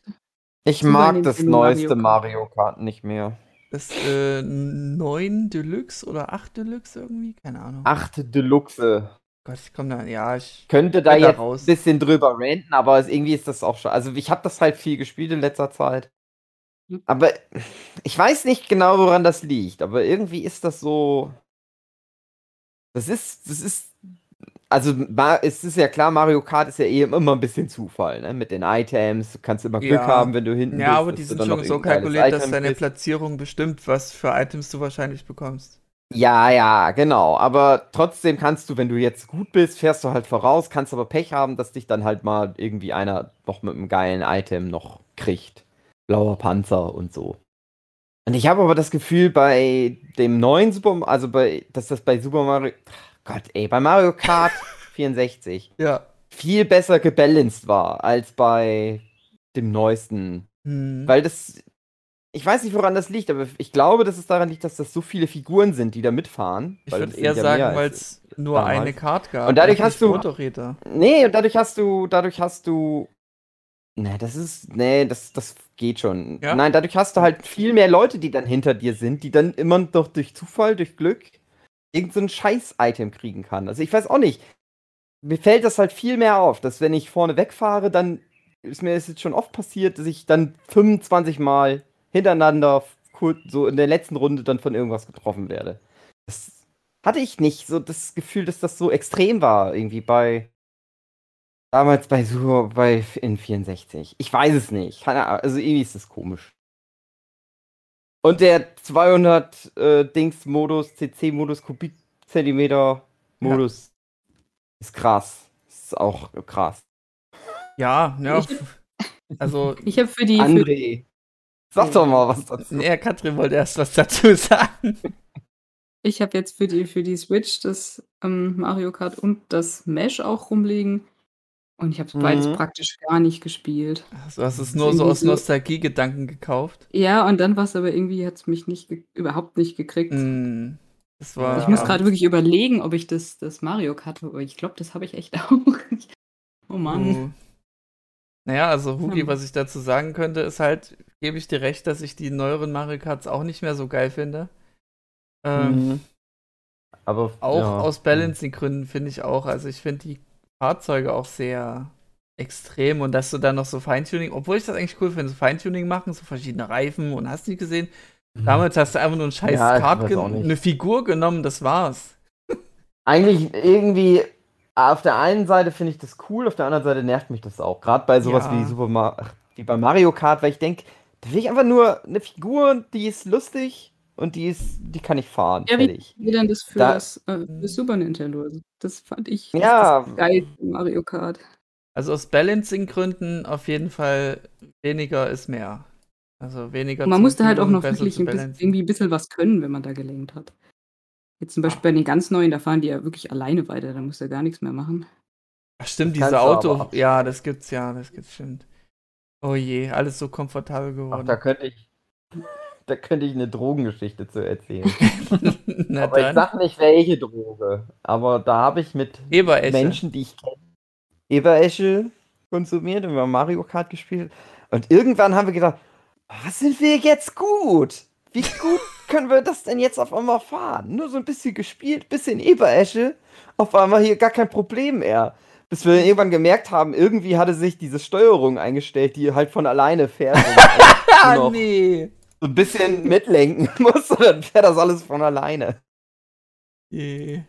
Ich mag das neueste Mario Mario Kart nicht mehr. Das äh, 9 Deluxe oder 8 Deluxe irgendwie? Keine Ahnung. Achte Deluxe. Gott, ich komme da. Ja, ich. Könnte da jetzt ein bisschen drüber ranten, aber irgendwie ist das auch schon. Also ich habe das halt viel gespielt in letzter Zeit. Hm. Aber ich weiß nicht genau, woran das liegt. Aber irgendwie ist das so. Das ist, das ist. Also es ist ja klar, Mario Kart ist ja eh immer ein bisschen Zufall, ne? Mit den Items. Du kannst immer Glück Ja. haben, wenn du hinten bist. Ja, aber die sind schon so kalkuliert, dass deine. Platzierung bestimmt, was für Items du wahrscheinlich bekommst. Ja, ja, genau. Aber trotzdem kannst du, wenn du jetzt gut bist, fährst du halt voraus, kannst aber Pech haben, dass dich dann halt mal irgendwie einer noch mit einem geilen Item noch kriegt. Blauer Panzer und so. Und ich habe aber das Gefühl, bei dem neuen Super, also bei, dass das bei Super Mario, Gott, ey, bei Mario Kart [laughs] 64 Ja. viel besser gebalanced war als bei dem neuesten Hm. weil das. Ich weiß nicht, woran das liegt, aber ich glaube, dass es daran liegt, dass das so viele Figuren sind, die da mitfahren. ich würde eher sagen, weil es nur damals. eine Card gab. Und dadurch hast du- Motorräder. Nee, und dadurch hast du, dadurch hast du. Nee, das ist. Nee, das, das geht schon. Ja? Nein, dadurch hast du halt viel mehr Leute, die dann hinter dir sind, die dann immer noch durch Zufall, durch Glück, irgend so ein Scheiß-Item kriegen kann. Also ich weiß auch nicht. Mir fällt das halt viel mehr auf, dass wenn ich vorne wegfahre, dann ist mir das jetzt schon oft passiert, dass ich dann 25 Mal hintereinander so in der letzten Runde dann von irgendwas getroffen werde. Das hatte ich nicht so das Gefühl, dass das so extrem war irgendwie bei damals bei Super bei N64. Ich weiß es nicht. Also irgendwie ist das komisch. Und der 200 äh, Dings Modus, CC Modus Kubikzentimeter Modus ist krass. Ist auch krass. Ja, ja. Ich- Also, [laughs] Ich habe für die. Für, André, sag doch mal was dazu. nee, Katrin wollte erst was dazu [laughs] sagen. ich habe jetzt für die, für die Switch das ähm, Mario Kart und das Mesh auch rumliegen. Und ich habe beides Mhm. praktisch gar nicht gespielt. Also, hast es nur so aus Nostalgie-Gedanken gekauft. Ja, und dann war es aber irgendwie, hat es mich nicht überhaupt nicht gekriegt. Mm, das war. Ich muss Ja. gerade wirklich überlegen, ob ich das, das Mario Kart, aber ich glaube, das habe ich echt [laughs] auch. oh Mann. Oh. Naja, also Hugi, Hm. was ich dazu sagen könnte, ist halt, gebe ich dir recht, dass ich die neueren Mario Karts auch nicht mehr so geil finde. Ähm, Mhm. Aber Auch ja. aus Balancing-Gründen finde ich auch. Also ich finde die Fahrzeuge auch sehr extrem und dass du dann noch so Feintuning, obwohl ich das eigentlich cool finde, so Feintuning machen, so verschiedene Reifen und hast nicht gesehen. Damals hast du einfach nur ein scheiß Mhm. Ja, Kart, eine Figur genommen, das war's. Eigentlich irgendwie, auf der einen Seite finde ich das cool, auf der anderen Seite nervt mich das auch. Gerade bei sowas Ja. wie Super Mar wie bei Mario Kart, weil ich denke, da will ich einfach nur eine Figur, die ist lustig und die ist, die kann ich fahren. Ja, wie, fertig. wie denn das für Da- das, äh, für das Super Nintendo? Also, Das fand ich das Ja. das geilste Mario Kart. Also aus Balancing-Gründen auf jeden Fall weniger ist mehr. Also weniger Und man musste halt auch noch wirklich ein bisschen, irgendwie ein bisschen was können, wenn man da gelenkt hat. Jetzt zum Beispiel bei den ganz neuen, da fahren die ja wirklich alleine weiter, da musst du ja gar nichts mehr machen. Ach stimmt, diese Auto. aber ab- Ja, das gibt's ja, das gibt's stimmt. Oh je, alles so komfortabel Ach, geworden. da könnte ich, da könnte ich eine Drogengeschichte zu erzählen. [laughs] Aber ich dann. sag nicht, welche Droge. Aber da habe ich mit Eberesche. Menschen, die ich kenne, Eberesche konsumiert und wir haben Mario Kart gespielt. Und irgendwann haben wir gedacht, was sind wir jetzt gut? Wie gut [laughs] können wir das denn jetzt auf einmal fahren? Nur so ein bisschen gespielt, bisschen Eberesche, auf einmal hier gar kein Problem mehr. Bis wir irgendwann gemerkt haben, irgendwie hatte sich diese Steuerung eingestellt, die halt von alleine fährt. [laughs] Ah, nee. So ein bisschen mitlenken [laughs] muss dann fährt das alles von alleine. Je.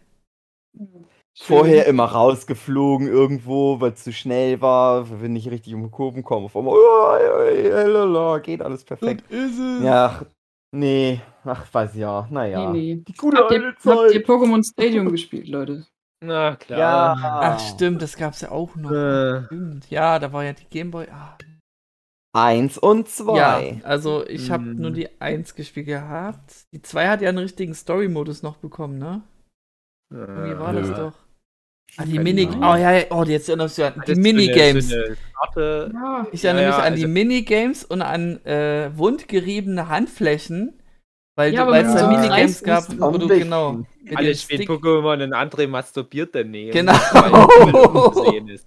Vorher immer rausgeflogen irgendwo, weil es zu schnell war, weil wir nicht richtig um die Kurven kommen. Auf einmal, oh, geht alles perfekt. ist es. Ja, nee, ach, weiß ja, naja. Nee, nee. Die gute Habt ihr, alte habt ihr Zeit. Pokémon Stadium gespielt, Leute? Na klar. Ja. Ach stimmt, das gab's ja auch noch. Äh. Ja, da war ja die Gameboy. Ah. Eins und zwei. Ja, also ich habe Mm. nur die 1 gespielt gehabt. Die 2 hat ja einen richtigen Story-Modus noch bekommen, ne? Wie war das Nö. doch? Ah, die Keine Mini... Ahnung. Oh ja, ja, oh, jetzt erinnerst du an Das die Minigames. Ja. Ich erinnere Ja, mich ja, an die also- Minigames und an äh, wundgeriebene Handflächen, weil Ja, du- weil es da Minigames gab, wo du genau Alle dem spielen Stick, Pokémon und andere masturbiert daneben. Genau. [laughs] Weil es zu sehen ist.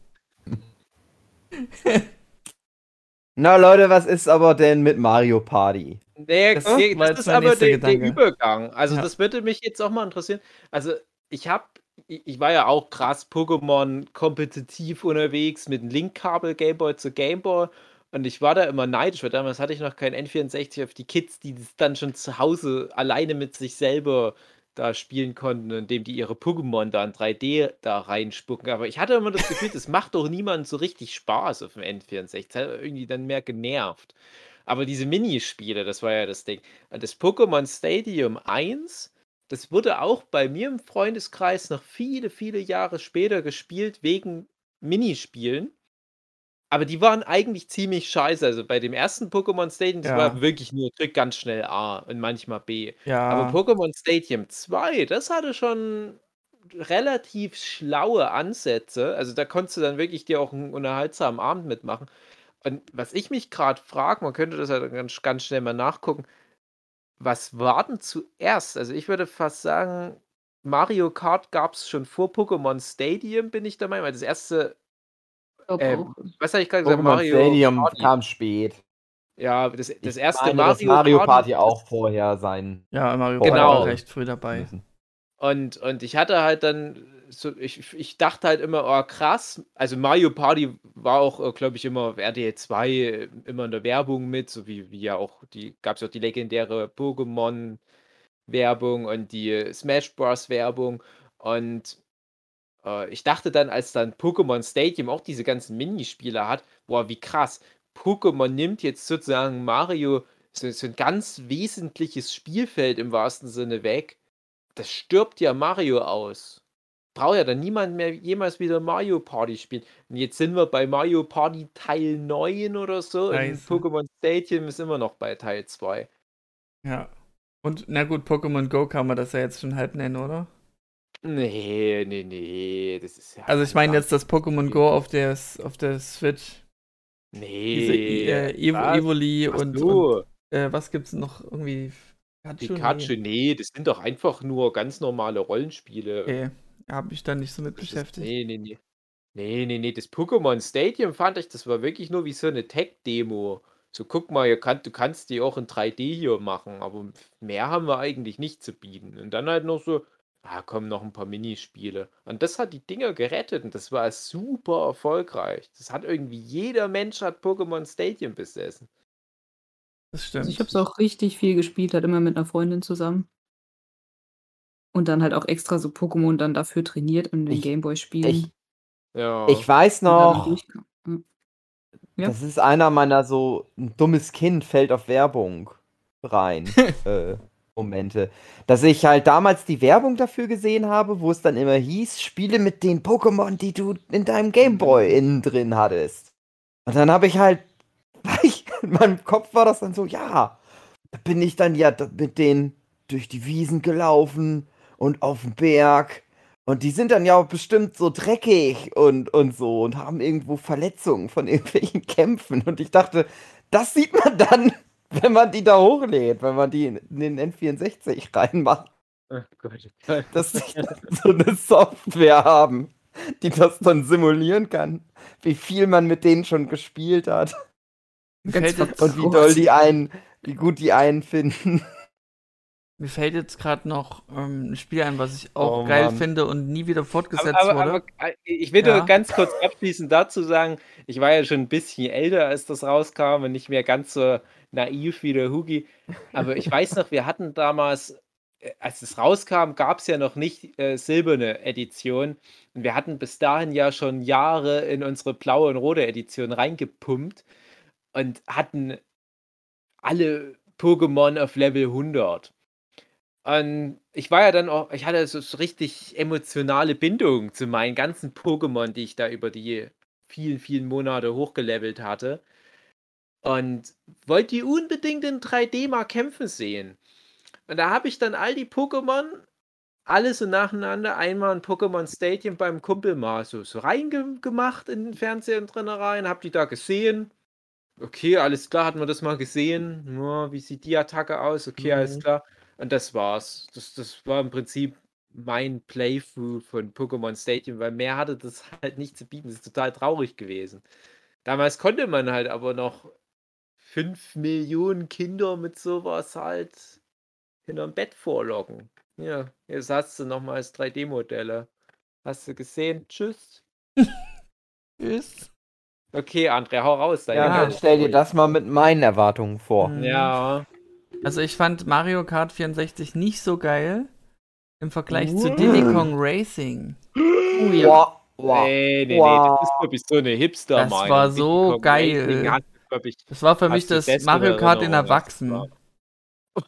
Na Leute, was ist aber denn mit Mario Party? Nee, Das das, das ist aber der, der. Übergang. Also Ja. das würde mich jetzt auch mal interessieren. Also ich habe, ich war ja auch krass Pokémon kompetitiv unterwegs mit einem Link-Kabel Gameboy zu Gameboy und ich war da immer neidisch, weil damals hatte ich noch kein N64 auf die Kids, die das dann schon zu Hause alleine mit sich selber da spielen konnten, indem die ihre Pokémon da in 3D da reinspucken. Aber ich hatte immer das Gefühl, das macht doch niemandem so richtig Spaß auf dem N64. Das hat irgendwie dann mehr genervt. Aber diese Minispiele, das war ja das Ding. Das Pokémon Stadium 1, das wurde auch bei mir im Freundeskreis noch viele, viele Jahre später gespielt wegen Minispielen. Aber die waren eigentlich ziemlich scheiße. Also bei dem ersten Pokémon Stadium, das Ja. war wirklich nur drück ganz schnell A und manchmal B. ja, Aber Pokémon Stadium 2, das hatte schon relativ schlaue Ansätze. Also da konntest du dann wirklich dir auch einen unterhaltsamen Abend mitmachen. Und was ich mich gerade frage, man könnte das ja ganz, ganz schnell mal nachgucken, was war denn zuerst? Also ich würde fast sagen, Mario Kart gab es schon vor Pokémon Stadium, bin ich der Meinung. Weil das erste, ähm, was habe ich gerade gesagt? Pokémon Mario Stadium Party. kam spät. Ja, das, das erste meine, Mario, Mario Party auch vorher sein ja, Mario Genau. Kart war recht früh dabei. müssen. Und, und ich hatte halt dann so, ich, ich dachte halt immer, oh krass, also Mario Party war auch, glaube ich, immer auf RTL 2 äh, immer in der Werbung mit, so wie, wie ja auch die, gab es auch die legendäre Pokémon-Werbung und die Smash Bros. Werbung. Und äh, ich dachte dann, als dann Pokémon Stadium auch diese ganzen Minispiele hat, boah, wie krass. Pokémon nimmt jetzt sozusagen Mario so, so ein ganz wesentliches Spielfeld im wahrsten Sinne weg. Das stirbt ja Mario aus. Braucht ja dann niemand mehr jemals wieder Mario Party spielen. Und jetzt sind wir bei Mario Party Teil 9 oder so. Und Scheiße. Pokémon Stadium ist immer noch bei Teil 2. Ja. Und na gut, Pokémon Go kann man das ja jetzt schon halt nennen, oder? Nee, nee, nee. Das ist ja. Also ich meine jetzt das Pokémon Go auf der, auf der Switch. Diese Nee. äh, Evo, was? Evoli Ach und, und äh, was gibt's noch irgendwie? Pikachu? Pikachu, Nee. nee, das sind doch einfach nur ganz normale Rollenspiele. Okay. Hab mich da nicht so mit Das ist, beschäftigt. nee, nee, nee. Nee, nee, nee. Das Pokémon Stadium fand ich, das war wirklich nur wie so eine Tech-Demo. So, guck mal, kann, du kannst die auch in 3D hier machen, aber mehr haben wir eigentlich nicht zu bieten. Und dann halt noch so, ah, kommen noch ein paar Minispiele. Und das hat die Dinger gerettet und das war super erfolgreich. Das hat irgendwie jeder Mensch hat Pokémon Stadium besessen. Das Also stimmt. ich habe es auch richtig viel gespielt, halt immer mit einer Freundin zusammen. Und dann halt auch extra so Pokémon dann dafür trainiert und den Gameboy spielen. Ich, Ja. ich weiß noch. Ja. das ist einer meiner so ein dummes Kind fällt auf Werbung rein. [laughs] äh, Momente. Dass ich halt damals die Werbung dafür gesehen habe, wo es dann immer hieß, spiele mit den Pokémon, die du in deinem Gameboy innen drin hattest. Und dann habe ich halt, [laughs] ich, in meinem Kopf war das dann so, ja, da bin ich dann ja mit denen durch die Wiesen gelaufen und auf den Berg. Und die sind dann ja auch bestimmt so dreckig und, und so und haben irgendwo Verletzungen von [laughs] irgendwelchen Kämpfen. Und ich dachte, das sieht man dann, [laughs] wenn man die da hochlädt, wenn man die in den N64 reinmacht, Oh Gott, oh dass sie dann so eine Software haben, die das dann simulieren kann, wie viel man mit denen schon gespielt hat Mir Ganz fällt, jetzt, und wie doll die einen, wie gut die einen finden. mir fällt jetzt gerade noch ähm, ein Spiel ein, was ich auch Oh, geil Mann. finde und nie wieder fortgesetzt Aber, aber, wurde. aber äh, ich will Ja. nur ganz kurz abschließend dazu sagen, ich war ja schon ein bisschen älter, als das rauskam und nicht mehr ganz so naiv wie der Hugi. Aber ich weiß noch, wir hatten damals, äh, als es rauskam, gab es ja noch nicht äh, silberne Edition. Und wir hatten bis dahin ja schon Jahre in unsere blaue und rote Edition reingepumpt und hatten alle Pokémon auf Level 100. Und ich war ja dann auch, ich hatte so, richtig emotionale Bindung zu meinen ganzen Pokémon, die ich da über die vielen, vielen Monate hochgelevelt hatte. Und wollte die unbedingt in 3D mal kämpfen sehen. Und da habe ich dann all die Pokémon, alle so nacheinander, einmal in Pokémon Stadium beim Kumpel mal so, so reingemacht in den Fernseher drin rein, hab die da gesehen. Okay, alles klar, hat man das mal gesehen. Ja, wie sieht die Attacke aus? Okay, alles Mhm. klar. Und das war's. Das, das war im Prinzip mein Playthrough von Pokémon Stadium, weil mehr hatte das halt nicht zu bieten. Das ist total traurig gewesen. Damals konnte man halt aber noch 5 Millionen Kinder mit sowas halt hinterm Bett vorlocken. Ja, jetzt hast du nochmals 3D-Modelle. Hast du gesehen? Tschüss. [laughs] Tschüss. Okay, André, hau raus. deine Ja, dann stell dir das mal mit meinen Erwartungen vor. Mhm. Ja. Also ich fand Mario Kart 64 nicht so geil im Vergleich zu Wow. Diddy Kong Racing. Oh ja. Wow, wow. Nee, nee, nee, Wow. das ist, glaube ich, so eine hipster Das war so geil. Das war für mich das Mario Kart in Erinnerungen, als es Erwachsen. war? [laughs]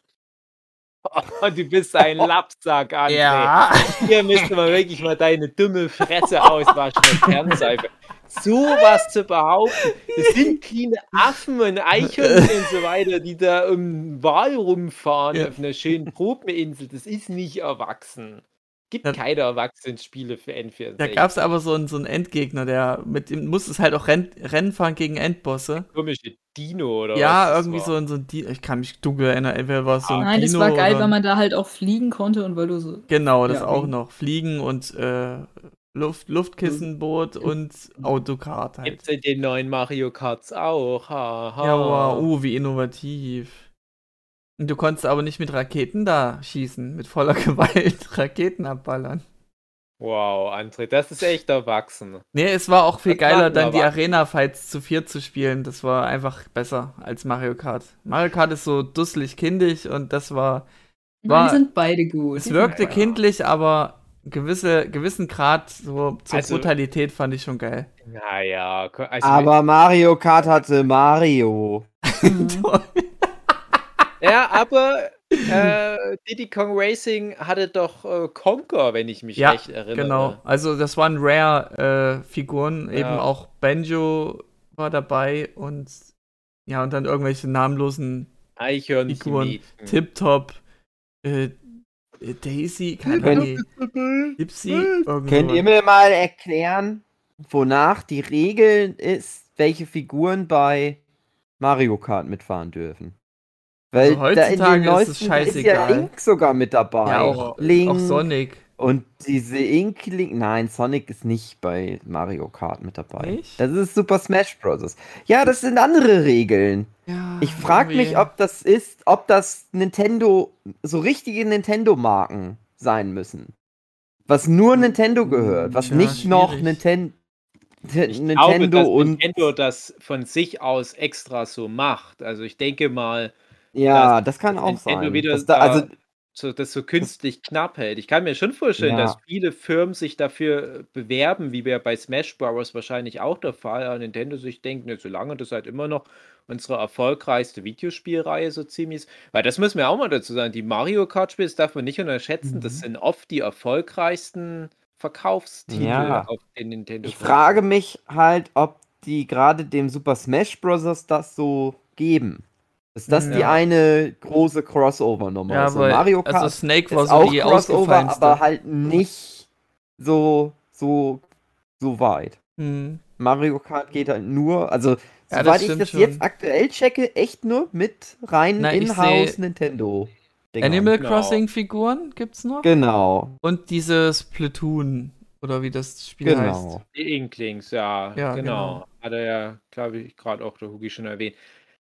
Oh, du bist ein [laughs] Lapsack, André. Ja. Hier müsste man wirklich mal deine dumme Fresse auswaschen mit Kernseife. sowas zu behaupten. Das sind kleine Affen und Eichhörnchen [laughs] und so weiter, die da um den Wal rumfahren Ja. auf einer schönen Tropeninsel. Das ist nicht erwachsen. Gibt Ja. keine Erwachsenenspiele für N64. Da gab es aber so einen, so einen Endgegner, der mit dem muss es halt auch Renn, Rennen fahren gegen Endbosse. komische Dino oder ja, was das irgendwie war. so ein, so ein Di ich kann mich dunkel erinnern, entweder war es so ein Nein, das Dino war geil, weil man da halt auch fliegen konnte und weil du so. Genau, das Ja, auch noch. Fliegen und äh, Luft, Luftkissenboot und Autokart halt. Gibt's in den neuen Mario Karts auch. Ha, ha. Ja, wow, uh, wie innovativ. Und du konntest aber nicht mit Raketen da schießen, mit voller [laughs] Gewalt Raketen abballern. Wow, André, das ist echt erwachsen. Nee, es war auch viel Das geiler, dann die. Arena-Fights zu viert zu spielen. Das war einfach besser als Mario Kart. Mario Kart ist so dusselig kindisch und das war. War- Die sind beide gut. Es wirkte Ja. kindlich, aber gewisse, gewissen Grad so zur Also- brutalität fand ich schon geil. Naja, also Aber Mario Kart hatte Mario. [laughs] Mhm. Ja, aber äh, Diddy Kong Racing hatte doch äh, Conker, wenn ich mich Ja, recht erinnere. Genau. Also das waren Rare-Figuren, eben Ja. auch Banjo war dabei und ja, und dann irgendwelche namenlosen Eichhörnchen. Figuren. Tip-Top, äh, äh, Daisy, keine Ahnung, Dipsy, irgend Könnt ihr mir mal erklären, wonach die Regel ist, welche Figuren bei Mario Kart mitfahren dürfen? Weil Also da in heutzutage den ist es neuesten, da ist ja scheißegal. Link sogar mit dabei. Ja, auch, Link. auch Sonic. Und diese Ink-Link. Nein, Sonic ist nicht bei Mario Kart mit dabei. Nicht? Das ist Super Smash Bros. Ja, das sind andere Regeln. Ja, Ich frage mich, ob das ist, ob das Nintendo, so richtige Nintendo-Marken sein müssen. Was nur Nintendo gehört, was Tja, nicht noch schwierig. Ninten Ich Nintendo glaube, dass und. Nintendo das von sich aus extra so macht. Also ich denke mal, ja, dass- das kann auch sein. wieder dass da, also, so, das so künstlich knapp hält. Ich kann mir schon vorstellen, Ja. dass viele Firmen sich dafür bewerben, wie wir bei Smash Bros. wahrscheinlich auch der Fall, aber Nintendo sich denkt, ne, solange das halt immer noch unsere erfolgreichste Videospielreihe so ziemlich ist. Weil das müssen wir auch mal dazu sagen, die Mario Kart-Spiele, das darf man nicht unterschätzen, das Mhm. sind oft die erfolgreichsten Verkaufstitel Ja. auf den Nintendo. ich frage mich halt, ob die gerade dem Super Smash Bros. das so geben. Ist das die Ja. eine große Crossover-Nummer? Ja, also Mario Kart also Snake war ist so auch die Crossover, aber halt nicht so, so, so weit. Hm. Mario Kart geht halt nur, also Ja, soweit ich das schon. jetzt aktuell checke, echt nur mit rein in-house Nintendo. Animal Genau. Crossing Figuren gibt's noch? Genau, Und dieses Platoon, oder wie das Spiel heißt. genau. Die Inklings, ja, Ja, genau. genau. Hat er ja, glaube ich, gerade auch der Hugi schon erwähnt.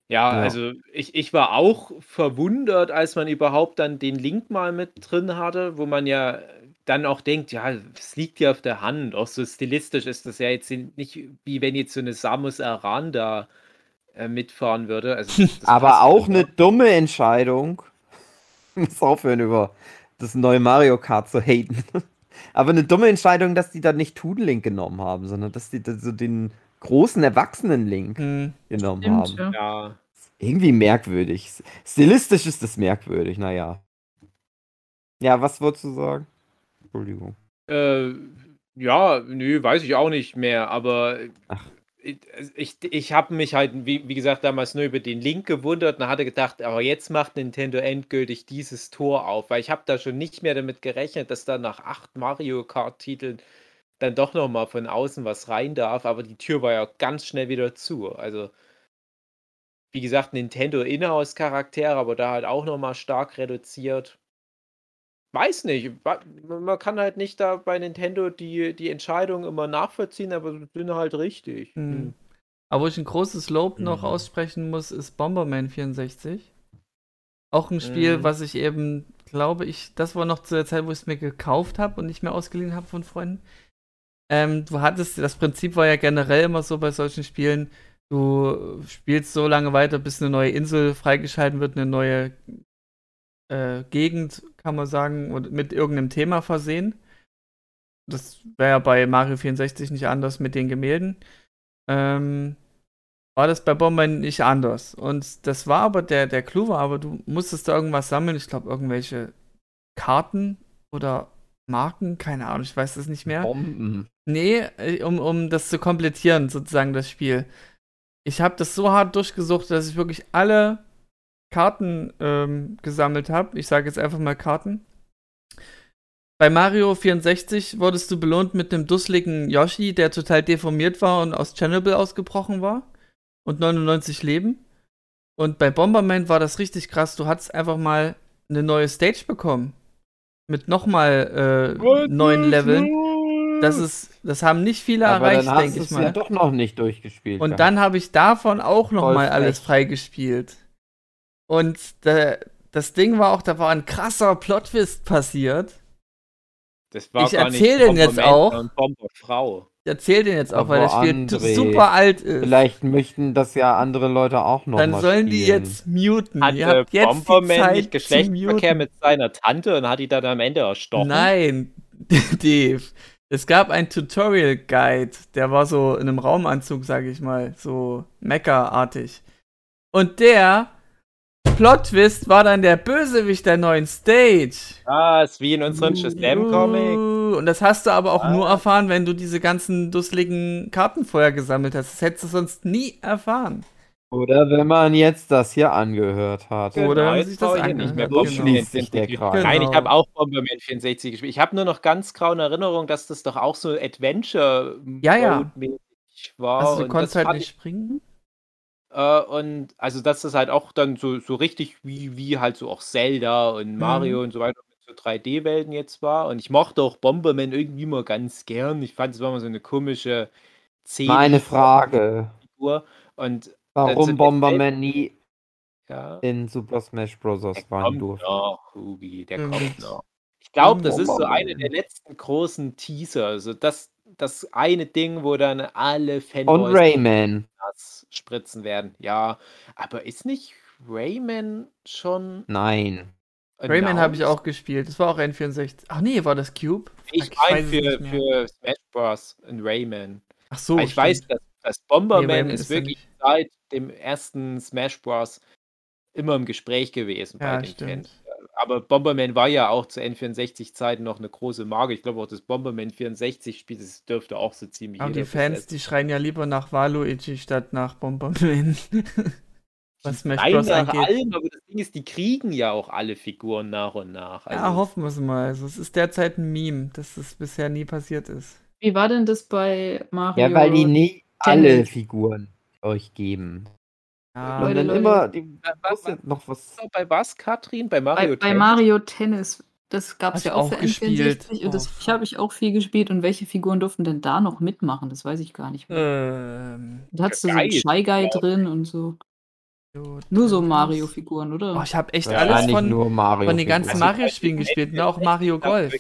Ja, Ja. also ich, ich war auch verwundert, als man überhaupt dann den Link mal mit drin hatte, wo man ja dann auch denkt, ja, es liegt ja auf der Hand. Auch so stilistisch ist das ja jetzt nicht wie wenn jetzt so eine Samus Aran da äh, mitfahren würde. Also Aber auch einfach. eine dumme Entscheidung. Ich [laughs] muss aufhören, über das neue Mario Kart zu haten. [laughs] Aber eine dumme Entscheidung, dass die da nicht Toon Link genommen haben, sondern dass die da so den großen Erwachsenen-Link Hm. genommen Stimmt, haben. ja. Irgendwie merkwürdig. Stilistisch ist das merkwürdig, naja. Ja, was wolltest du sagen? Entschuldigung. Äh, ja, nö, weiß ich auch nicht mehr, aber Ach. ich, ich, ich habe mich halt, wie, wie gesagt, damals nur über den Link gewundert und hatte gedacht, aber jetzt macht Nintendo endgültig dieses Tor auf, weil ich habe da schon nicht mehr damit gerechnet, dass da nach acht Mario Kart-Titeln dann doch nochmal von außen was rein darf, aber die Tür war ja ganz schnell wieder zu. Also, wie gesagt, Nintendo Inhouse-Charaktere, aber da halt auch nochmal stark reduziert. Weiß nicht. Man kann halt nicht da bei Nintendo die, die Entscheidung immer nachvollziehen, aber sind halt richtig. Hm. Aber wo ich ein großes Lob noch Mhm. aussprechen muss, ist Bomberman 64. Auch ein Spiel, Mhm. was ich eben, glaube ich, das war noch zu der Zeit, wo ich es mir gekauft habe und nicht mehr ausgeliehen habe von Freunden. Ähm, du hattest, das Prinzip war ja generell immer so bei solchen Spielen, du spielst so lange weiter, bis eine neue Insel freigeschalten wird, eine neue äh, Gegend, kann man sagen, mit irgendeinem Thema versehen. Das wäre ja bei Mario 64 nicht anders mit den Gemälden. Ähm, war das bei Bomberman nicht anders. Und das war aber, der, der Clou war aber, du musstest da irgendwas sammeln, ich glaube irgendwelche Karten oder Marken, keine Ahnung, ich weiß das nicht mehr. Bomben. Nee, äh, um, um das zu komplettieren, sozusagen, das Spiel. Ich habe das so hart durchgesucht, dass ich wirklich alle Karten ähm, gesammelt habe. Ich sage jetzt einfach mal Karten. Bei Mario 64 wurdest du belohnt mit einem dusseligen Yoshi, der total deformiert war und aus Chernobyl ausgebrochen war. Und 99 Leben. Und bei Bomberman war das richtig krass. Du hattest einfach mal eine neue Stage bekommen. Mit nochmal äh, neuen Leveln. Das ist, das haben nicht viele Aber erreicht, denke ich mal. ja doch noch nicht durchgespielt. Und dann habe ich davon auch noch Voll mal alles freigespielt. Und da, das Ding war auch, da war ein krasser Plot-Twist passiert. Das war Ich gar erzähl nicht den jetzt auch. Bomberfrau. Ich erzähl den jetzt auch, weil das Aber Spiel André, super alt ist. Vielleicht möchten das ja andere Leute auch noch Dann mal sollen die spielen. jetzt muten. Hat Ihr äh, habt jetzt die Bomberman Zeit nicht Geschlechtsverkehr mit seiner Tante und hat die dann am Ende erstochen? Nein, [laughs] Dave. Es gab ein Tutorial Guide, der war so in einem Raumanzug, sage ich mal, so Mecha-artig. Und der Plot Twist war dann der Bösewicht der neuen Stage. Ah, ist wie in unseren Shazam-Comics. Uh, Und das hast du aber auch Ah. nur erfahren, wenn du diese ganzen dusseligen Karten vorher gesammelt hast. Das hättest du sonst nie erfahren. Oder wenn man jetzt das hier angehört hat. Genau. Oder wenn man jetzt sich das ich nicht mehr angehört. So Bomberman schließt sich der 64 Kreis. gespielt. Nein, ich Genau. habe auch Bomberman 64 gespielt. Ich habe nur noch ganz grau in Erinnerung, dass das doch auch so Adventure Ja, ja. War. Also du konntest halt nicht springen. Äh, und also, dass das halt auch dann so, so richtig wie, wie halt so auch Zelda und Mario Mhm. und so weiter mit so 3D-Welten jetzt war. Und ich mochte auch Bomberman irgendwie mal ganz gern. Ich fand, es war mal so eine komische Meine Frage. Und Warum Also, Bomberman nie ja, in Super Smash Bros. der rein kommt durfte? noch, Hugi, der Mhm. kommt noch. Ich glaube, das ist so eine der letzten großen Teaser. Also das, das eine Ding, wo dann alle Und Fanboys Rayman. das spritzen werden. Ja, aber ist nicht Rayman schon Nein. Rayman habe ich auch gespielt. Das war auch N64. Ach nee, war das Cube? Ich Fuck, meine weiß für, nicht mehr. für Smash Bros. in Rayman. Ach so. Aber ich weiß, stimmt. dass, dass Bomberman Nee, Rayman ist ist wirklich seit dem ersten Smash Bros. immer im Gespräch gewesen bei Ja, den stimmt. Fans. Aber Bomberman war ja auch zu N64-Zeiten noch eine große Marke. Ich glaube auch das Bomberman 64-Spiel, das dürfte auch so ziemlich Aber die Fans, besetzen. die schreien ja lieber nach Waluigi statt nach Bomberman. [laughs] Was Smash Nein, Bros. nach angeht. allem, aber das Ding ist, die kriegen ja auch alle Figuren nach und nach. Ja, Also, hoffen wir es mal. Also, es ist derzeit ein Meme, dass das bisher nie passiert ist. Wie war denn das bei Mario? Ja, weil die nie alle. Figuren euch geben. Ja, Leute, Sondern Leute. immer, die ja noch was. bei was, Katrin? Bei Mario bei, bei Tennis? Mario Tennis, das gab es ja auch auch für gespielt. N64 und das Oh, habe ich auch viel gespielt. Und welche Figuren durften denn da noch mitmachen? Das weiß ich gar nicht mehr. ähm, Da hattest du so einen Shy Guy drin und so. Nur so. Mario-Figuren, oder? Oh, ich habe echt alles Wahrscheinlich von, nur Mario. von den ganzen Also, Mario-Spielen bei gespielt, ne? auch Mario Golf.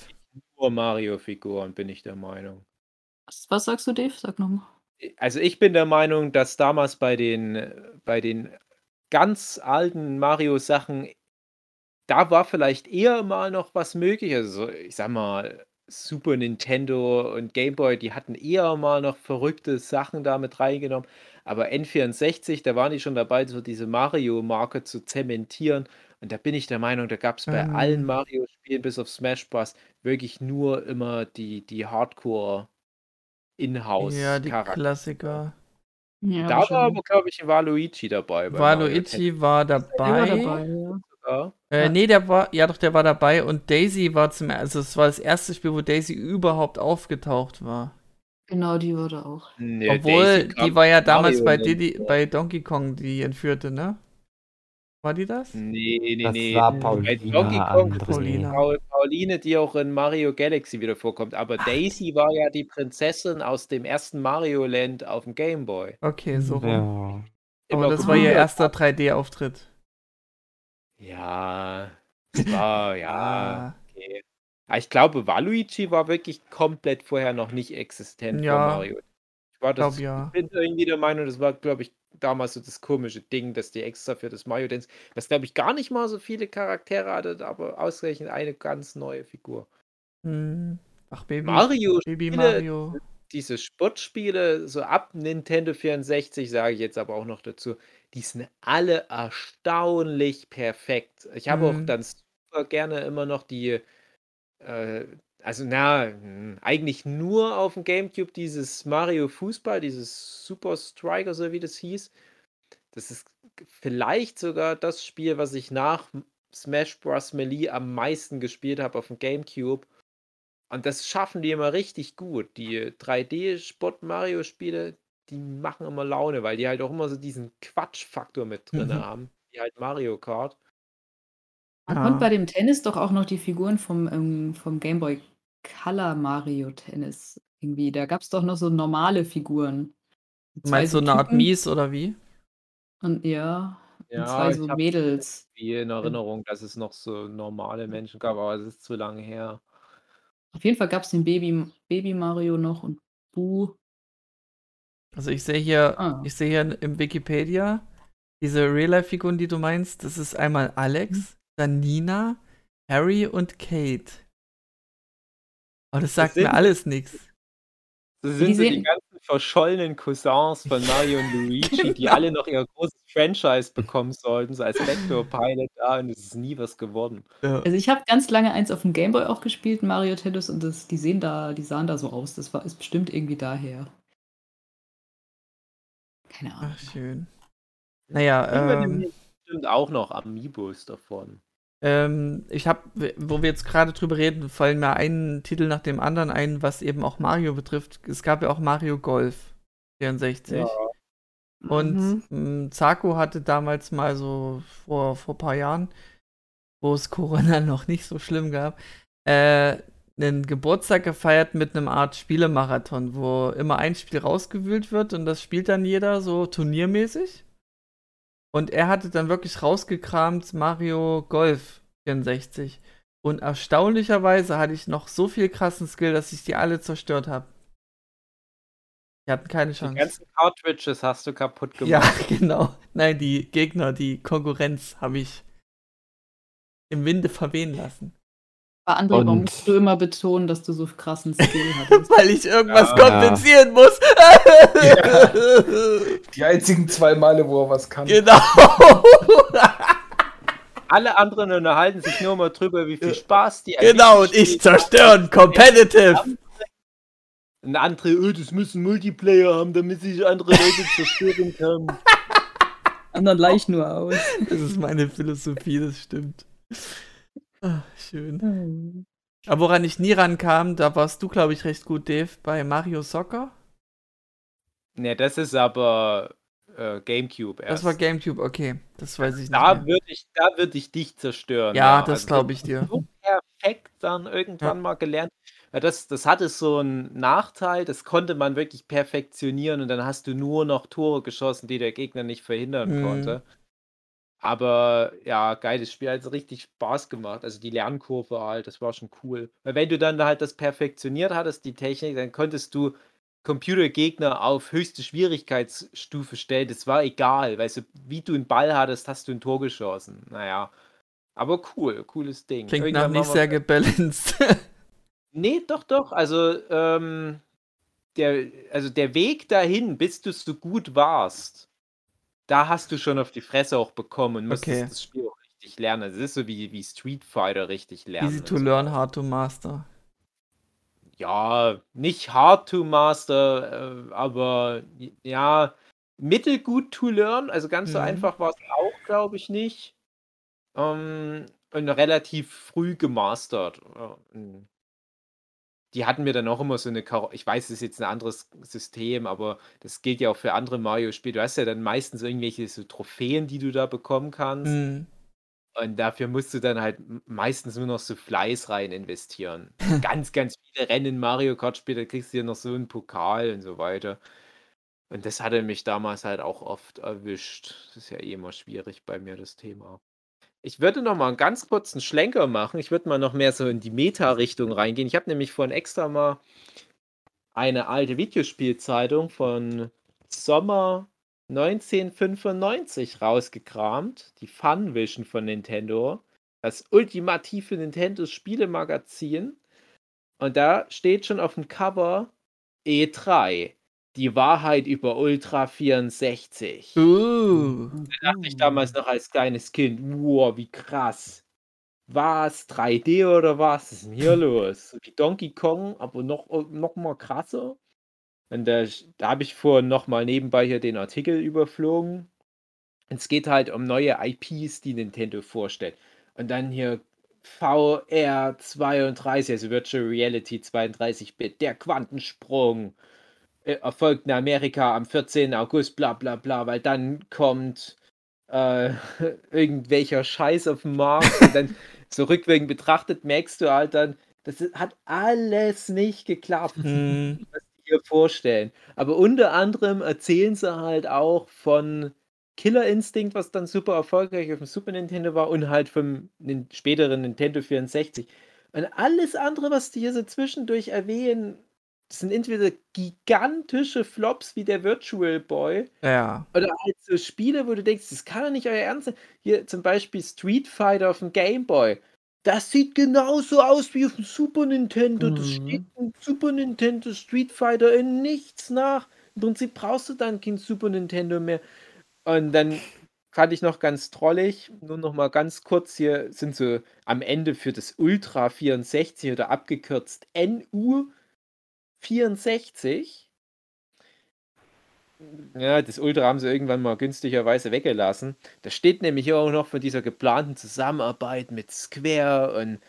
Nur Mario-Figuren, bin ich der Meinung. was, was sagst du, Dave? Sag nochmal. Also ich bin der Meinung, dass damals bei den, bei den ganz alten Mario-Sachen, da war vielleicht eher mal noch was möglich. Also so, ich sag mal, Super Nintendo und Game Boy, die hatten eher mal noch verrückte Sachen da mit reingenommen. Aber N64, da waren die schon dabei, so diese Mario-Marke zu zementieren. Und da bin ich der Meinung, da gab es bei Ähm. allen Mario-Spielen bis auf Smash Bros. wirklich nur immer die, die Hardcore Inhouse Ja, die Charakter. Klassiker. Ja, Da war aber, glaube ich, ein Waluigi dabei. Waluigi war Der dabei. war dabei, ja. Äh, nee, der war, ja doch, der war dabei und Daisy war zum, also es war das erste Spiel, wo Daisy überhaupt aufgetaucht war. Genau, die war da auch. Nee, Obwohl, Daisy die war ja damals Mario bei Diddy, bei Donkey Kong, die entführte, ne? War die das? Nee, nee, Das nee. war Bei Paulina, Kong Paulina. Paul, Pauline, die auch in Mario Galaxy wieder vorkommt. Aber Daisy war ja die Prinzessin aus dem ersten Mario Land auf dem Game Boy. Okay, so rum. Ja. Aber Immer das war ihr erster 3D-Auftritt. Ja, das war, ja, [laughs] Ah, okay. Aber ich glaube, Waluigi war wirklich komplett vorher noch nicht existent Ja, vor Mario. Ich war das, glaub ja. ich bin irgendwie der Meinung, das war, glaube ich, damals so das komische Ding, dass die extra für das Mario Dance, das glaube ich gar nicht mal so viele Charaktere hatte, aber ausgerechnet eine ganz neue Figur. Hm. Ach, Baby, Mario Baby Spiele, Mario. diese Sportspiele, so ab Nintendo 64, sage ich jetzt aber auch noch dazu, die sind alle erstaunlich perfekt. Ich habe auch Mhm. dann super gerne immer noch die, äh, also na, eigentlich nur auf dem GameCube dieses Mario Fußball, dieses Super Striker, so wie das hieß. Das ist vielleicht sogar das Spiel, was ich nach Smash Bros. Melee am meisten gespielt habe auf dem GameCube. Und das schaffen die immer richtig gut. Die 3D-Sport-Mario-Spiele, die machen immer Laune, weil die halt auch immer so diesen Quatschfaktor mit drin Mhm. haben. Wie halt Mario Kart. Man Ja. konnte bei dem Tennis doch auch noch die Figuren vom, ähm, vom Game Boy Color Mario Tennis irgendwie. Da gab es doch noch so normale Figuren. Du meinst so Zwei eine Art Mies oder wie? Und ja. Ja, zwei so ich habe Mädels. wie in Erinnerung, dass es noch so normale Menschen gab, aber es ist zu lange her. Auf jeden Fall gab es den Baby, Baby Mario noch und Bu. Also ich sehe hier, Ah. ich sehe hier im Wikipedia diese Real-Life-Figuren, die du meinst. Das ist einmal Mhm. Alex, dann Nina, Harry und Kate. Aber das sagt sind- mir alles nichts. Das Die sind so die ganzen verschollenen Cousins von Mario und Luigi, die Genau. alle noch ihr großes Franchise bekommen sollten, so als Backdoor-Pilot da und es ist nie was geworden. Ja. Also ich habe ganz lange eins auf dem Gameboy auch gespielt, Mario Tennis, und das, die sehen da, die sahen da so aus. Das war ist bestimmt irgendwie daher. Keine Ahnung. Ach, schön. Naja, ähm, bestimmt auch noch Amiibos davon. Ähm, ich habe, wo wir jetzt gerade drüber reden, fallen mir einen Titel nach dem anderen ein, was eben auch Mario betrifft. Es gab ja auch Mario Golf 64. Ja. Und Mhm. mh, Zako hatte damals mal so vor, vor ein paar Jahren, wo es Corona [laughs] noch nicht so schlimm gab, äh, einen Geburtstag gefeiert mit einem Art Spielemarathon, wo immer ein Spiel rausgewühlt wird und das spielt dann jeder so turniermäßig. Und er hatte dann wirklich rausgekramt Mario Golf 64. Und erstaunlicherweise hatte ich noch so viel krassen Skill, dass ich die alle zerstört habe. Die hatten keine Die Chance. ganzen Cartridges hast du kaputt [laughs] gemacht. Ja, genau. Nein, die Gegner, die Konkurrenz habe ich im Winde verwehen lassen. Bei André, warum Und- musst du immer betonen, dass du so krassen [laughs] Skill hattest? Weil ich irgendwas Ja. kompensieren muss. [laughs] Die einzigen zwei Male, wo er was kann. genau. [laughs] Alle anderen unterhalten sich nur mal drüber, wie viel Spaß die genau, und ich zerstören. Competitive. Und andere, oh, das müssen Multiplayer haben, damit sich andere Leute zerstören können. Anderen leicht nur aus. Das ist meine Philosophie, das stimmt. Ah, schön. Aber woran ich nie rankam, da warst du, glaube ich, recht gut, Dave, bei Mario Soccer. Ne, das ist aber äh, Gamecube erst. Das war Gamecube, okay. Das weiß ich nicht. da Mehr. würde ich, da würd ich dich zerstören. Ja, das Also, glaube ich dir. so perfekt dann irgendwann mal gelernt. Ja, das, das hatte so einen Nachteil, das konnte man wirklich perfektionieren und dann hast du nur noch Tore geschossen, die der Gegner nicht verhindern Mhm. konnte. Aber ja, geiles Spiel, hat richtig Spaß gemacht. Also die Lernkurve halt, das war schon cool. Weil wenn du dann halt das perfektioniert hattest, die Technik, dann konntest du Computergegner auf höchste Schwierigkeitsstufe stellen. Das war egal, weißt du, wie du einen Ball hattest, hast du ein Tor geschossen. Naja. Aber cool, cooles Ding. Klingt nach Irgendwann nicht machen wir- sehr gebalanced. [laughs] Nee, doch, doch. Also, ähm, der, also der Weg dahin, bis du so gut warst, da hast du schon auf die Fresse auch bekommen und musstest Okay. das Spiel auch richtig lernen. Also, es ist so wie, wie Street Fighter richtig lernen. Easy to so. learn, hard to master. Ja, nicht hard to master, äh, aber ja, mittelgut to learn. Also ganz so Mhm. einfach war es auch, glaube ich, nicht. Ähm, und relativ früh gemastert. Und Die hatten mir dann auch immer so eine Karo Ich weiß, es ist jetzt ein anderes System, aber das gilt ja auch für andere Mario-Spiele. Du hast ja dann meistens irgendwelche so Trophäen, die du da bekommen kannst. Mhm. Und dafür musst du dann halt meistens nur noch so Fleiß rein investieren. [laughs] ganz, ganz viele Rennen Mario Kart Spiele, da kriegst du ja noch so einen Pokal und so weiter. Und das hatte mich damals halt auch oft erwischt. Das ist ja eh immer schwierig bei mir, das Thema. Ich würde noch mal einen ganz kurzen Schlenker machen. Ich würde mal noch mehr so in die Meta-Richtung reingehen. Ich habe nämlich vorhin extra mal eine alte Videospielzeitung von Sommer 1995 rausgekramt, die Funvision von Nintendo, das ultimative Nintendo Spielemagazin. Und da steht schon auf dem Cover E3, die Wahrheit über Ultra 64. Uh. Da dachte ich damals noch als kleines Kind, wow, wie krass. Was? 3D oder was? Was ist denn hier los? Wie Donkey Kong, aber noch, noch mal krasser. Und da, da habe ich vorhin noch mal nebenbei hier den Artikel überflogen. Es geht halt um neue IPs, die Nintendo vorstellt. Und dann hier VR 32, also Virtual Reality 32-Bit, der Quantensprung erfolgt in Amerika am 14. August, bla bla bla, weil dann kommt äh, [laughs] irgendwelcher Scheiß auf den Markt und dann [laughs] so rückwirkend betrachtet merkst du halt dann, das hat alles nicht geklappt Hm. was die hier vorstellen. Aber unter anderem erzählen sie halt auch von Killer Instinct, was dann super erfolgreich auf dem Super Nintendo war und halt vom späteren Nintendo 64. Und alles andere, was die hier so zwischendurch erwähnen, das sind entweder gigantische Flops wie der Virtual Boy Ja. oder halt so Spiele, wo du denkst, das kann doch nicht euer Ernst sein. Hier zum Beispiel Street Fighter auf dem Game Boy. Das sieht genauso aus wie auf dem Super Nintendo. Das Mhm. steht im Super Nintendo Street Fighter in nichts nach. Im Prinzip brauchst du dann kein Super Nintendo mehr. Und dann fand ich noch ganz trollig, nur noch mal ganz kurz, hier sind so am Ende für das Ultra 64 oder abgekürzt NU 64. Ja, das Ultra haben sie irgendwann mal günstigerweise weggelassen. Da steht nämlich hier auch noch von dieser geplanten Zusammenarbeit mit Square und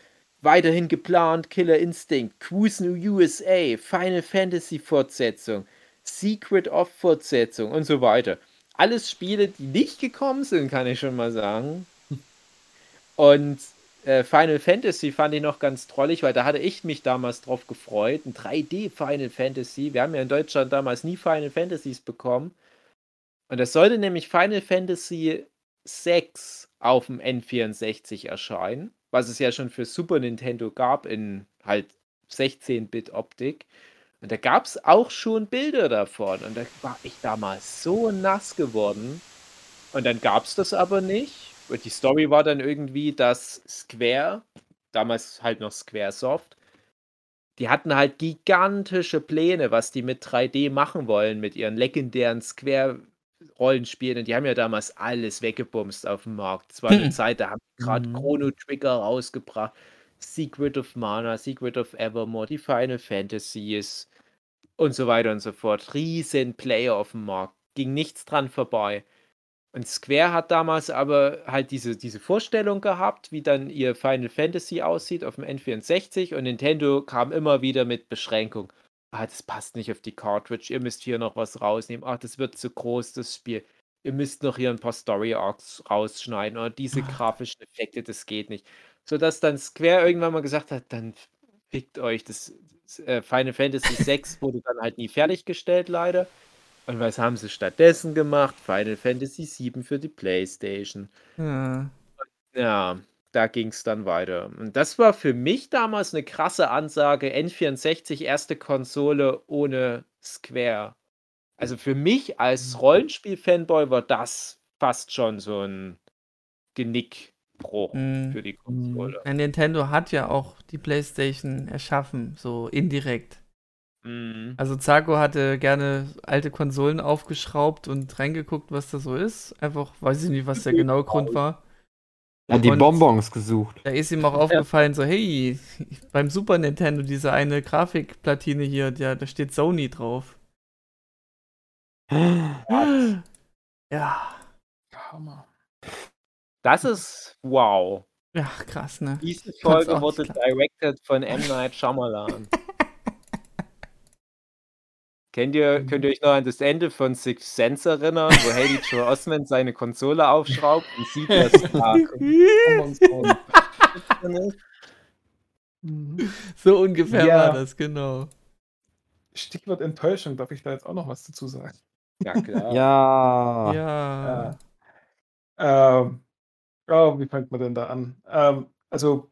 weiterhin geplant Killer Instinct, Cruise New USA, Final Fantasy Fortsetzung, Secret of Fortsetzung und so weiter. Alles Spiele, die nicht gekommen sind, kann ich schon mal sagen. [laughs] Und äh, Final Fantasy fand ich noch ganz trollig, weil da hatte ich mich damals drauf gefreut. Ein 3D Final Fantasy. Wir haben ja in Deutschland damals nie Final Fantasies bekommen. Und das sollte nämlich Final Fantasy 6 auf dem N64 erscheinen, was es ja schon für Super Nintendo gab in halt 16-Bit-Optik. Und da gab es auch schon Bilder davon. Und da war ich damals so nass geworden. Und dann gab es das aber nicht. Und die Story war dann irgendwie, dass Square, damals halt noch Squaresoft, die hatten halt gigantische Pläne, was die mit 3D machen wollen, mit ihren legendären Square-Rollenspielen. Und die haben ja damals alles weggebumst auf dem Markt. Es war eine Hm. Zeit, da haben die gerade Mhm. Chrono Trigger rausgebracht, Secret of Mana, Secret of Evermore, die Final Fantasies und so weiter und so fort. Riesen Player auf dem Markt. Ging nichts dran vorbei. Und Square hat damals aber halt diese, diese Vorstellung gehabt, wie dann ihr Final Fantasy aussieht auf dem N64 und Nintendo kam immer wieder mit Beschränkung. Ah, das passt nicht auf die Cartridge, ihr müsst hier noch was rausnehmen. Ah, das wird zu groß, das Spiel. Ihr müsst noch hier ein paar Story Arcs rausschneiden oder diese grafischen Effekte, das geht nicht. Sodass dann Square irgendwann mal gesagt hat, dann fickt euch. Das äh, Final Fantasy [laughs] 6 wurde dann halt nie fertiggestellt, leider. Und was haben sie stattdessen gemacht? Final Fantasy 7 für die PlayStation. Ja. Ja, da ging es dann weiter. Und das war für mich damals eine krasse Ansage. N64, erste Konsole ohne Square. Also für mich als Rollenspiel-Fanboy war das fast schon so ein Genickbruch Mhm. für die Konsole. Ja, Nintendo hat ja auch die PlayStation erschaffen, so indirekt. Mhm. Also Zago hatte gerne alte Konsolen aufgeschraubt und reingeguckt, was da so ist. Einfach, weiß ich nicht, was der genaue Grund war. Hat die Bonbons gesucht. Da ist ihm auch aufgefallen, so, hey, beim Super Nintendo, diese eine Grafikplatine hier, ja, da steht Sony drauf. Ja, Hammer. Das ist wow. ja, krass, ne? Diese Folge wurde directed von M. Night Shyamalan. [laughs] Kennt ihr, könnt ihr euch noch an das Ende von Six Sense erinnern, wo Haley Joel Osment seine Konsole aufschraubt und sieht, dass [laughs] da drin ist? Mhm. So ungefähr Ja. war das, genau. Stichwort Enttäuschung, darf ich da jetzt auch noch was dazu sagen? Ja, klar. Ja. Ja. Ähm, oh, wie fängt man denn da an? Ähm, also,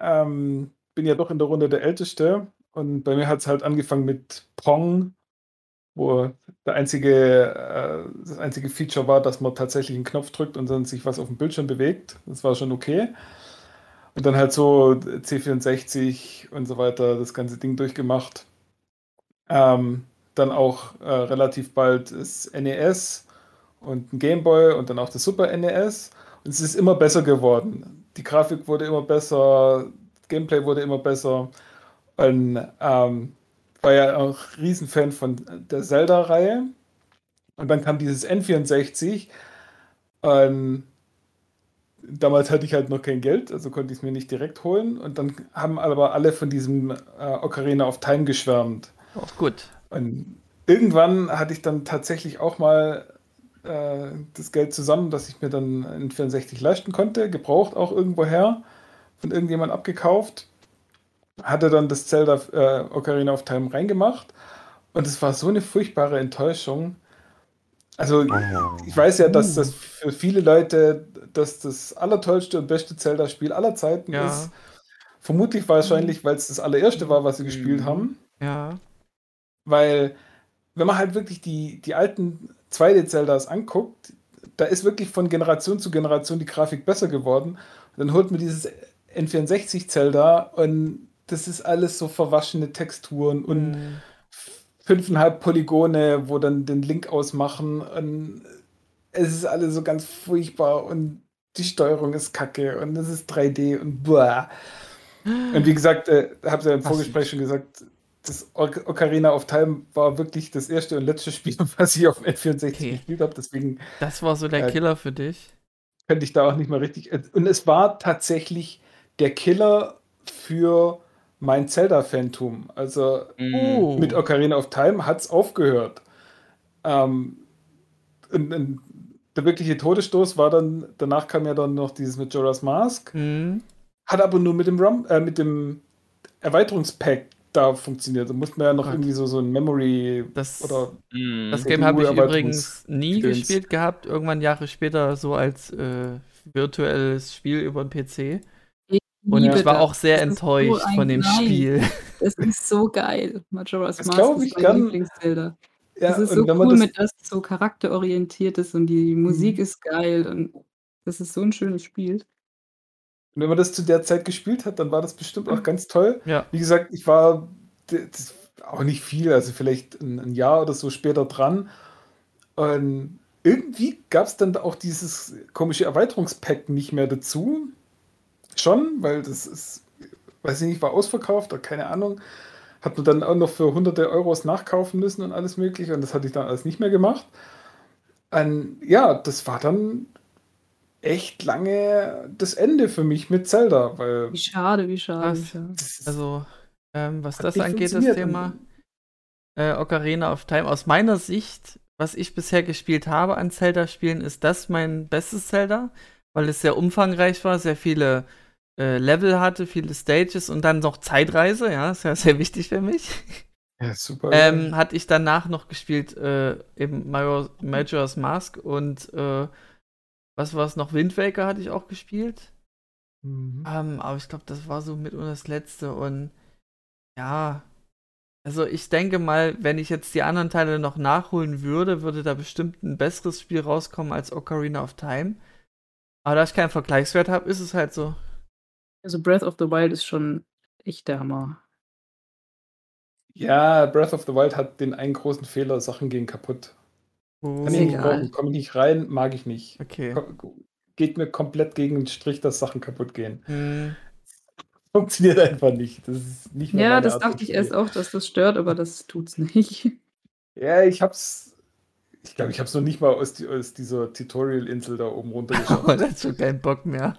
ähm, bin ja doch in der Runde der Älteste und bei mir hat es halt angefangen mit Pong, wo der einzige, äh, das einzige Feature war, dass man tatsächlich einen Knopf drückt und dann sich was auf dem Bildschirm bewegt. Das war schon okay. Und dann halt so C64 und so weiter, das ganze Ding durchgemacht. Ähm, dann auch äh, relativ bald das NES und ein Gameboy und dann auch das Super NES. Und es ist immer besser geworden. Die Grafik wurde immer besser, Gameplay wurde immer besser. Und ähm, war ja auch Riesenfan von der Zelda-Reihe. Und dann kam dieses N64. Und damals hatte ich halt noch kein Geld, also konnte ich es mir nicht direkt holen. Und dann haben aber alle von diesem äh, Ocarina of Time geschwärmt. Auch gut. Und irgendwann hatte ich dann tatsächlich auch mal äh, das Geld zusammen, dass ich mir dann einen 64 leisten konnte, gebraucht auch irgendwoher, von irgendjemand abgekauft. Hatte dann das Zelda äh, Ocarina of Time reingemacht und es war so eine furchtbare Enttäuschung. Also ich weiß ja, dass das für viele Leute das, das allertollste und beste Zelda-Spiel aller Zeiten Ja. ist. Vermutlich wahrscheinlich, weil es das allererste war, was sie gespielt Mhm. haben. Ja. Weil, wenn man halt wirklich die, die alten 2D-Zeldas anguckt, da ist wirklich von Generation zu Generation die Grafik besser geworden. dann holt man dieses N64-Zelda und das ist alles so verwaschene Texturen und Mhm. fünfeinhalb Polygone, wo dann den Link ausmachen. Und es ist alles so ganz furchtbar und die Steuerung ist kacke und es ist 3D und boah. Und wie gesagt, äh, habe ja im? Vorgespräch schon gesagt, das Oc- Ocarina of Time war wirklich das erste und letzte Spiel, [laughs] was ich auf dem N64 Okay. gespielt habe. Deswegen Das war so der Äh, Killer für dich. könnte ich da auch nicht mal richtig. Und es war tatsächlich der Killer für mein Zelda-Phantom. Also. Oh. mit Ocarina of Time hat es aufgehört. Ähm, und, und der wirkliche Todesstoß war dann, danach kam ja dann noch dieses mit Jorah's Mask, Mhm. hat aber nur mit dem Rum, äh, mit dem Erweiterungspack da funktioniert. Da musste man ja noch Gott. irgendwie so, so ein Memory Das, oder Mhm. das Game habe ich übrigens nie Gedöns. gespielt gehabt. Irgendwann Jahre später so als äh, virtuelles Spiel über den PC. Und liebe ich war das. auch sehr Das so enttäuscht ein von dem Nein. Spiel. Das ist so geil. Majora's Das Mask ist ich mein gern. Lieblingszelda. ja, Das ist und so cool, das, mit das so charakterorientiert ist und die Musik Mhm. ist geil und das ist so ein schönes Spiel. wenn man das zu der Zeit gespielt hat, dann war das bestimmt auch ganz toll. Ja. Wie gesagt, ich war auch nicht viel, also vielleicht ein, ein Jahr oder so später dran. Und irgendwie gab es dann auch dieses komische Erweiterungspack nicht mehr dazu. Schon, weil das ist, weiß ich nicht, war ausverkauft oder keine Ahnung. Hat man dann auch noch für hunderte Euros nachkaufen müssen und alles mögliche. Und das hatte ich dann alles nicht mehr gemacht. Und ja, das war dann echt lange das Ende für mich mit Zelda, weil Wie schade, wie schade. Ist- Also, ähm, was das angeht, das. Thema äh, Ocarina of Time, aus meiner Sicht, was ich bisher gespielt habe an Zelda-Spielen, ist das mein bestes Zelda, weil es sehr umfangreich war, sehr viele äh, Level hatte, viele Stages und dann noch Zeitreise, ja, ist ja sehr wichtig für mich. Ja, super. Ähm, hatte ich danach noch gespielt, äh, eben Major, Majora's Mask und äh, was war es noch? Wind Waker hatte ich auch gespielt. Mhm. Ähm, aber ich glaube, das war so mit und das letzte und ja, also ich denke mal, wenn ich jetzt die anderen Teile noch nachholen würde, würde da bestimmt ein besseres Spiel rauskommen als Ocarina of Time. Aber da ich keinen Vergleichswert habe, ist es halt so. Also Breath of the Wild ist schon echt der Hammer. Ja, Breath of the Wild hat den einen großen Fehler, Sachen gehen kaputt. Oh, Kann ich nicht egal. brauchen, komme ich nicht rein, mag ich nicht. okay. Geht mir komplett gegen den Strich, dass Sachen kaputt gehen. Hm, [laughs] Funktioniert einfach nicht. Das ist nicht mehr Ja, das Art dachte ich erst auch, dass das stört, aber das tut's nicht. [laughs] Ja, ich hab's. Ich glaube, ich hab's noch nicht mal aus, die, aus dieser Tutorial-Insel da oben runtergeschafft. [laughs] aber das hat schon keinen Bock mehr.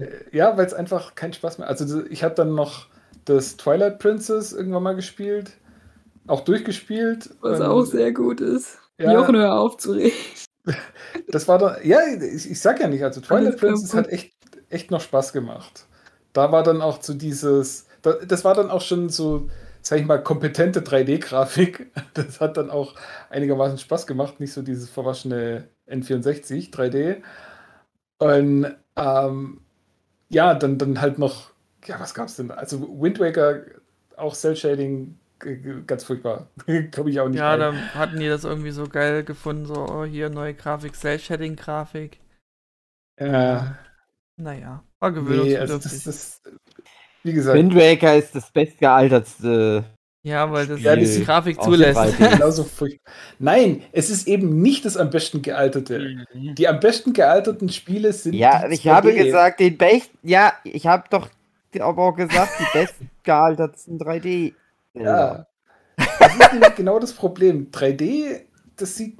Äh, Ja, weil es einfach keinen Spaß mehr. Also ich habe dann noch das Twilight Princess irgendwann mal gespielt, auch durchgespielt. Was auch sehr gut ist. Ja. Jochen, hör auf zu reden. [laughs] Das war dann, ja, ich, ich sag ja nicht, also Twilight Princess hat echt, echt noch Spaß gemacht. Da war dann auch so dieses, da, das war dann auch schon so, sag ich mal, kompetente 3D-Grafik. [laughs] Das hat dann auch einigermaßen Spaß gemacht, nicht so dieses verwaschene N64 3D. Und ähm, ja, dann, dann halt noch, ja, was gab's denn? da? Also Wind Waker, auch Cell Shading, ganz furchtbar. [laughs] Komme ich auch nicht Ja, rein. da hatten die das irgendwie so geil gefunden, so, oh, hier neue Grafik, Cell-Shading-Grafik. Ja, Naja, war nee, gewöhnungsbedürftig. also das, das, wie gesagt, Wind Waker ist das bestgealtertste. Ja, weil das Ja, die Grafik zulässt. 3D. genauso [laughs] furchtbar. Nein, es ist eben nicht das am besten gealterte. Die am besten gealterten Spiele sind. Ja, die ich habe 2D. gesagt, den Best. Ja, ich habe doch aber auch gesagt, die bestgealtertsten 3D. Ja. Das ist nämlich genau das Problem. 3D, das sieht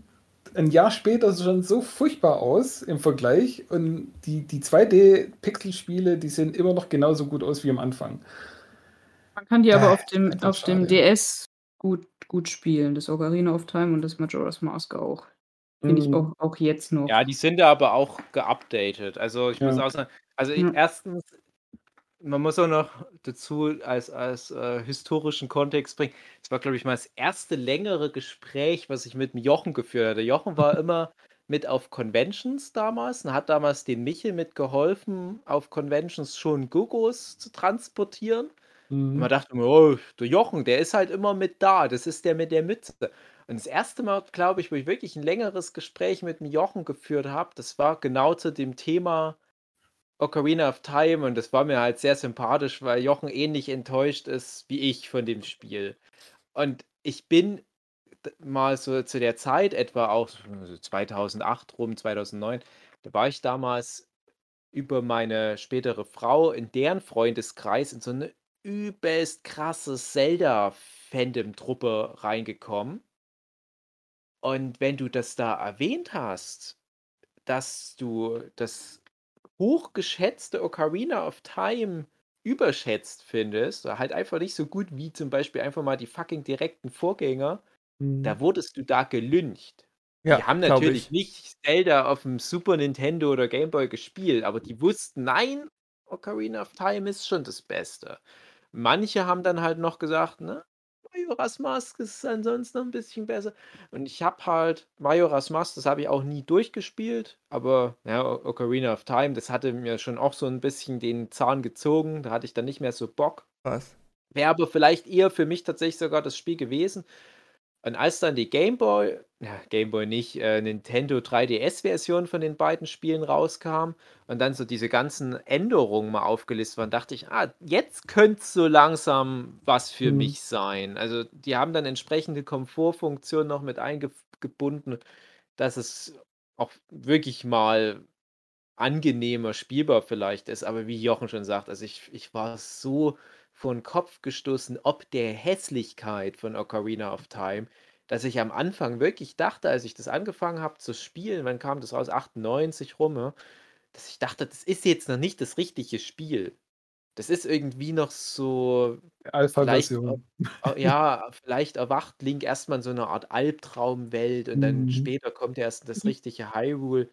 ein Jahr später schon so furchtbar aus im Vergleich. Und die, die 2D-Pixel-Spiele, die sehen immer noch genauso gut aus wie am Anfang. Man kann die Ja, aber auf dem, auf dem. DS gut, gut spielen. Das Ocarina of Time und das Majora's Mask auch. Finde ich Mhm. auch, auch jetzt noch. Ja, die sind ja aber auch geupdatet. Also ich muss Ja. auch sagen, also ich, Ja. erstens man muss auch noch dazu als, als äh, historischen Kontext bringen. Es war, glaube ich, mal das erste längere Gespräch, was ich mit dem Jochen geführt hatte. Jochen war [laughs] immer mit auf Conventions damals und hat damals dem Michel mitgeholfen, auf Conventions schon Gogos zu transportieren. Und man Mhm. dachte immer, oh, der Jochen, der ist halt immer mit da. Das ist der mit der Mütze. Und das erste Mal, glaube ich, wo ich wirklich ein längeres Gespräch mit dem Jochen geführt habe, das war genau zu dem Thema Ocarina of Time und das war mir halt sehr sympathisch, weil Jochen ähnlich enttäuscht ist wie ich von dem Spiel. Und ich bin mal so zu der Zeit, etwa auch so 2008 rum, 2009, da war ich damals über meine spätere Frau in deren Freundeskreis in so eine übelst krasse Zelda-Fandom-Truppe reingekommen. Und wenn du das da erwähnt hast, dass du das hochgeschätzte Ocarina of Time überschätzt findest, oder halt einfach nicht so gut wie zum Beispiel einfach mal die fucking direkten Vorgänger, da Mhm. wurdest du da gelyncht. Die Ja, haben glaube natürlich ich. nicht Zelda auf dem Super Nintendo oder Game Boy gespielt, aber die wussten, nein, Ocarina of Time ist schon das Beste. Manche haben dann halt noch gesagt, ne, Majora's Mask ist ansonsten noch ein bisschen besser. Und ich habe halt Majora's Mask, das habe ich auch nie durchgespielt, aber ja, Ocarina of Time, das hatte mir schon auch so ein bisschen den Zahn gezogen. Da hatte ich dann nicht mehr so Bock. Was? Wäre aber vielleicht eher für mich tatsächlich sogar das Spiel gewesen. Und als dann die Game Boy, ja, Game Boy nicht, äh, Nintendo 3DS-Version von den beiden Spielen rauskam und dann so diese ganzen Änderungen mal aufgelistet waren, dachte ich, ah, jetzt könnte es so langsam was für Mhm. mich sein. Also die haben dann entsprechende Komfortfunktionen noch mit eingebunden, dass es auch wirklich mal angenehmer spielbar vielleicht ist. Aber wie Jochen schon sagt, also ich, ich war so vor den Kopf gestoßen, ob der Hässlichkeit von Ocarina of Time, dass ich am Anfang wirklich dachte, als ich das angefangen habe zu spielen, wann kam das raus? 98 rum, dass ich dachte, das ist jetzt noch nicht das richtige Spiel. Das ist irgendwie noch so, Alpha-Version. äh, ja, vielleicht erwacht Link erstmal in so einer Art Albtraumwelt und dann Mhm. später kommt erst das richtige Hyrule.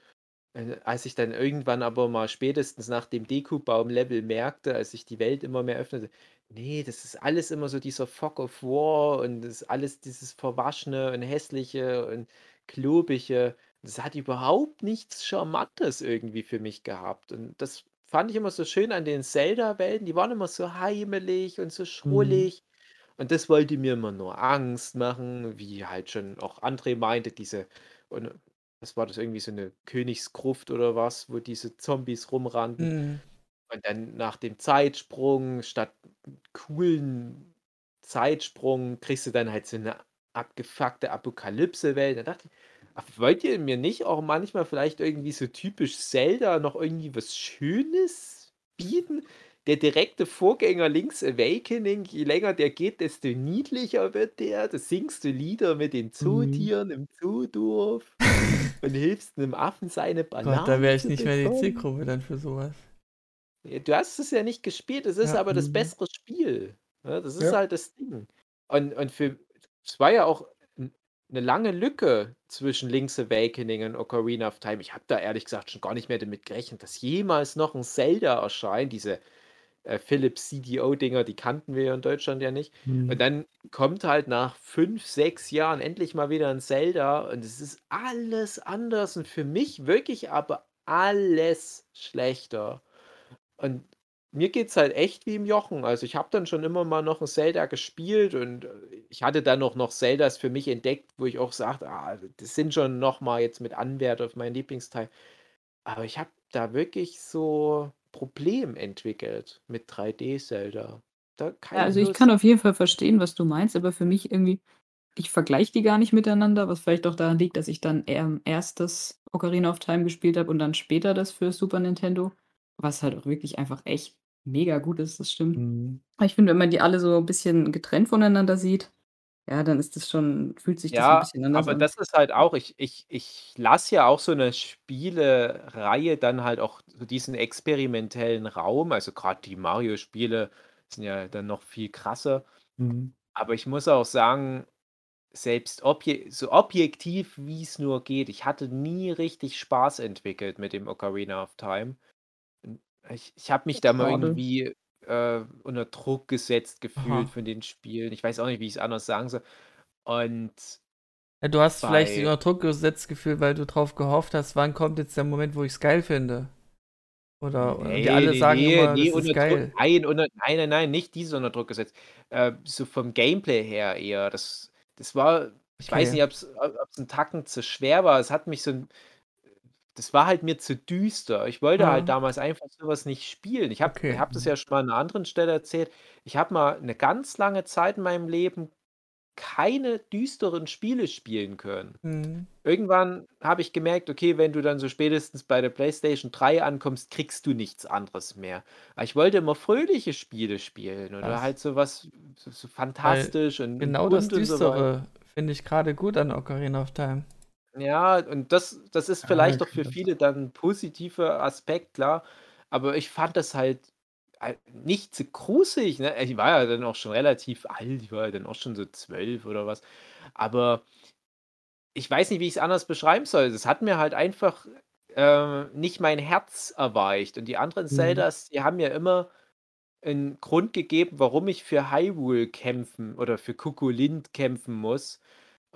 Äh, als ich dann irgendwann aber mal spätestens nach dem Deku-Baum-Level merkte, als sich die Welt immer mehr öffnete, nee, das ist alles immer so dieser Fog of War und das ist alles dieses Verwaschene und Hässliche und Klobige. Das hat überhaupt nichts Charmantes irgendwie für mich gehabt. Und das fand ich immer so schön an den Zelda-Welten. Die waren immer so heimelig und so Mhm. schrullig. Und das wollte mir immer nur Angst machen, wie halt schon auch André meinte, diese, und was war das, irgendwie so eine Königsgruft oder was, wo diese Zombies rumrannten. Mhm. Und dann nach dem Zeitsprung, statt coolen Zeitsprung, kriegst du dann halt so eine abgefuckte Apokalypse-Welt. Da dachte ich, wollt ihr mir nicht auch manchmal vielleicht irgendwie so typisch Zelda noch irgendwie was Schönes bieten? Der direkte Vorgänger Link's Awakening, je länger der geht, desto niedlicher wird der. Da singst du Lieder mit den Mhm. Zootieren im Zoodorf [laughs] und hilfst einem Affen seine Gott, da Bananen wäre ich nicht mehr die. Zielgruppe dann für sowas. Du hast es ja nicht gespielt, es ist Ja. aber das Mhm. bessere Spiel. Ja, das ist Ja. halt das Ding. Und, und für es war ja auch eine lange Lücke zwischen Link's Awakening und Ocarina of Time. Ich habe da ehrlich gesagt schon gar nicht mehr damit gerechnet, dass jemals noch ein Zelda erscheint. Diese äh, Philips CDO-Dinger, die kannten wir ja in Deutschland ja nicht. Und Mhm. dann kommt halt nach fünf, sechs Jahren endlich mal wieder ein Zelda und es ist alles anders und für mich wirklich aber alles schlechter. Und mir geht's halt echt wie im Jochen. Also ich habe dann schon immer mal noch ein Zelda gespielt und äh, ich hatte dann auch noch Zeldas für mich entdeckt, wo ich auch sagte, ah, das sind schon noch mal jetzt mit Anwert auf meinen Lieblingsteil. Aber ich habe da wirklich so Problem entwickelt mit 3D-Zelda. Da Ja, also ich Lust. kann auf jeden Fall verstehen, was du meinst, aber für mich irgendwie, ich vergleiche die gar nicht miteinander, was vielleicht auch daran liegt, dass ich dann erst das Ocarina of Time gespielt habe und dann später das für Super Nintendo, was halt auch wirklich einfach echt mega gut ist, das stimmt. Mhm. Aber ich finde, wenn man die alle so ein bisschen getrennt voneinander sieht, ja, dann ist das schon, fühlt sich das ein Ja, bisschen anders aber an. das ist halt auch, ich, ich, ich lasse ja auch so eine Spielereihe dann halt auch so diesen experimentellen Raum. Also gerade die Mario-Spiele sind ja dann noch viel krasser. Mhm. Aber ich muss auch sagen, selbst obje so objektiv wie es nur geht, ich hatte nie richtig Spaß entwickelt mit dem Ocarina of Time. Ich, ich habe mich da mal Schade. irgendwie äh, unter Druck gesetzt gefühlt Aha. von den Spielen. Ich weiß auch nicht, wie ich es anders sagen soll. Und Ja, du hast vielleicht Bei- unter Druck gesetzt gefühlt, weil du drauf gehofft hast, wann kommt jetzt der Moment, wo ich es geil finde. Oder und die alle sagen immer, das ist unter geil. Druck, nein, unter, nein, nein, nein, nicht diese unter Druck gesetzt. Äh, so vom Gameplay her eher. Das, das war, ich weiß Okay. nicht, ob es ein Tacken zu schwer war. Es hat mich so ein. Das war halt mir zu düster. Ich wollte halt damals einfach sowas nicht spielen. Ich habe Okay. ich hab das ja schon mal an einer anderen Stelle erzählt. Ich habe mal eine ganz lange Zeit in meinem Leben keine düsteren Spiele spielen können Mhm. irgendwann habe ich gemerkt, okay, wenn du dann so spätestens bei der PlayStation 3 ankommst, kriegst du nichts anderes mehr. Aber ich wollte immer fröhliche Spiele spielen oder Krass. halt so was so, so fantastisch und Genau und das bunt und so weiter. Düstere finde ich gerade gut an Ocarina of Time. Ja, und das, das ist Ja, vielleicht ich für das- viele dann ein positiver Aspekt, klar. Aber ich fand das halt äh, nicht so gruselig. Ne? Ich war ja dann auch schon relativ alt, ich war ja dann auch schon so zwölf oder was. Aber ich weiß nicht, wie ich es anders beschreiben soll. Es hat mir halt einfach äh, nicht mein Herz erweicht. Und die anderen Mhm. Zeldas, die haben mir immer einen Grund gegeben, warum ich für Hyrule kämpfen oder für Kukulint kämpfen muss.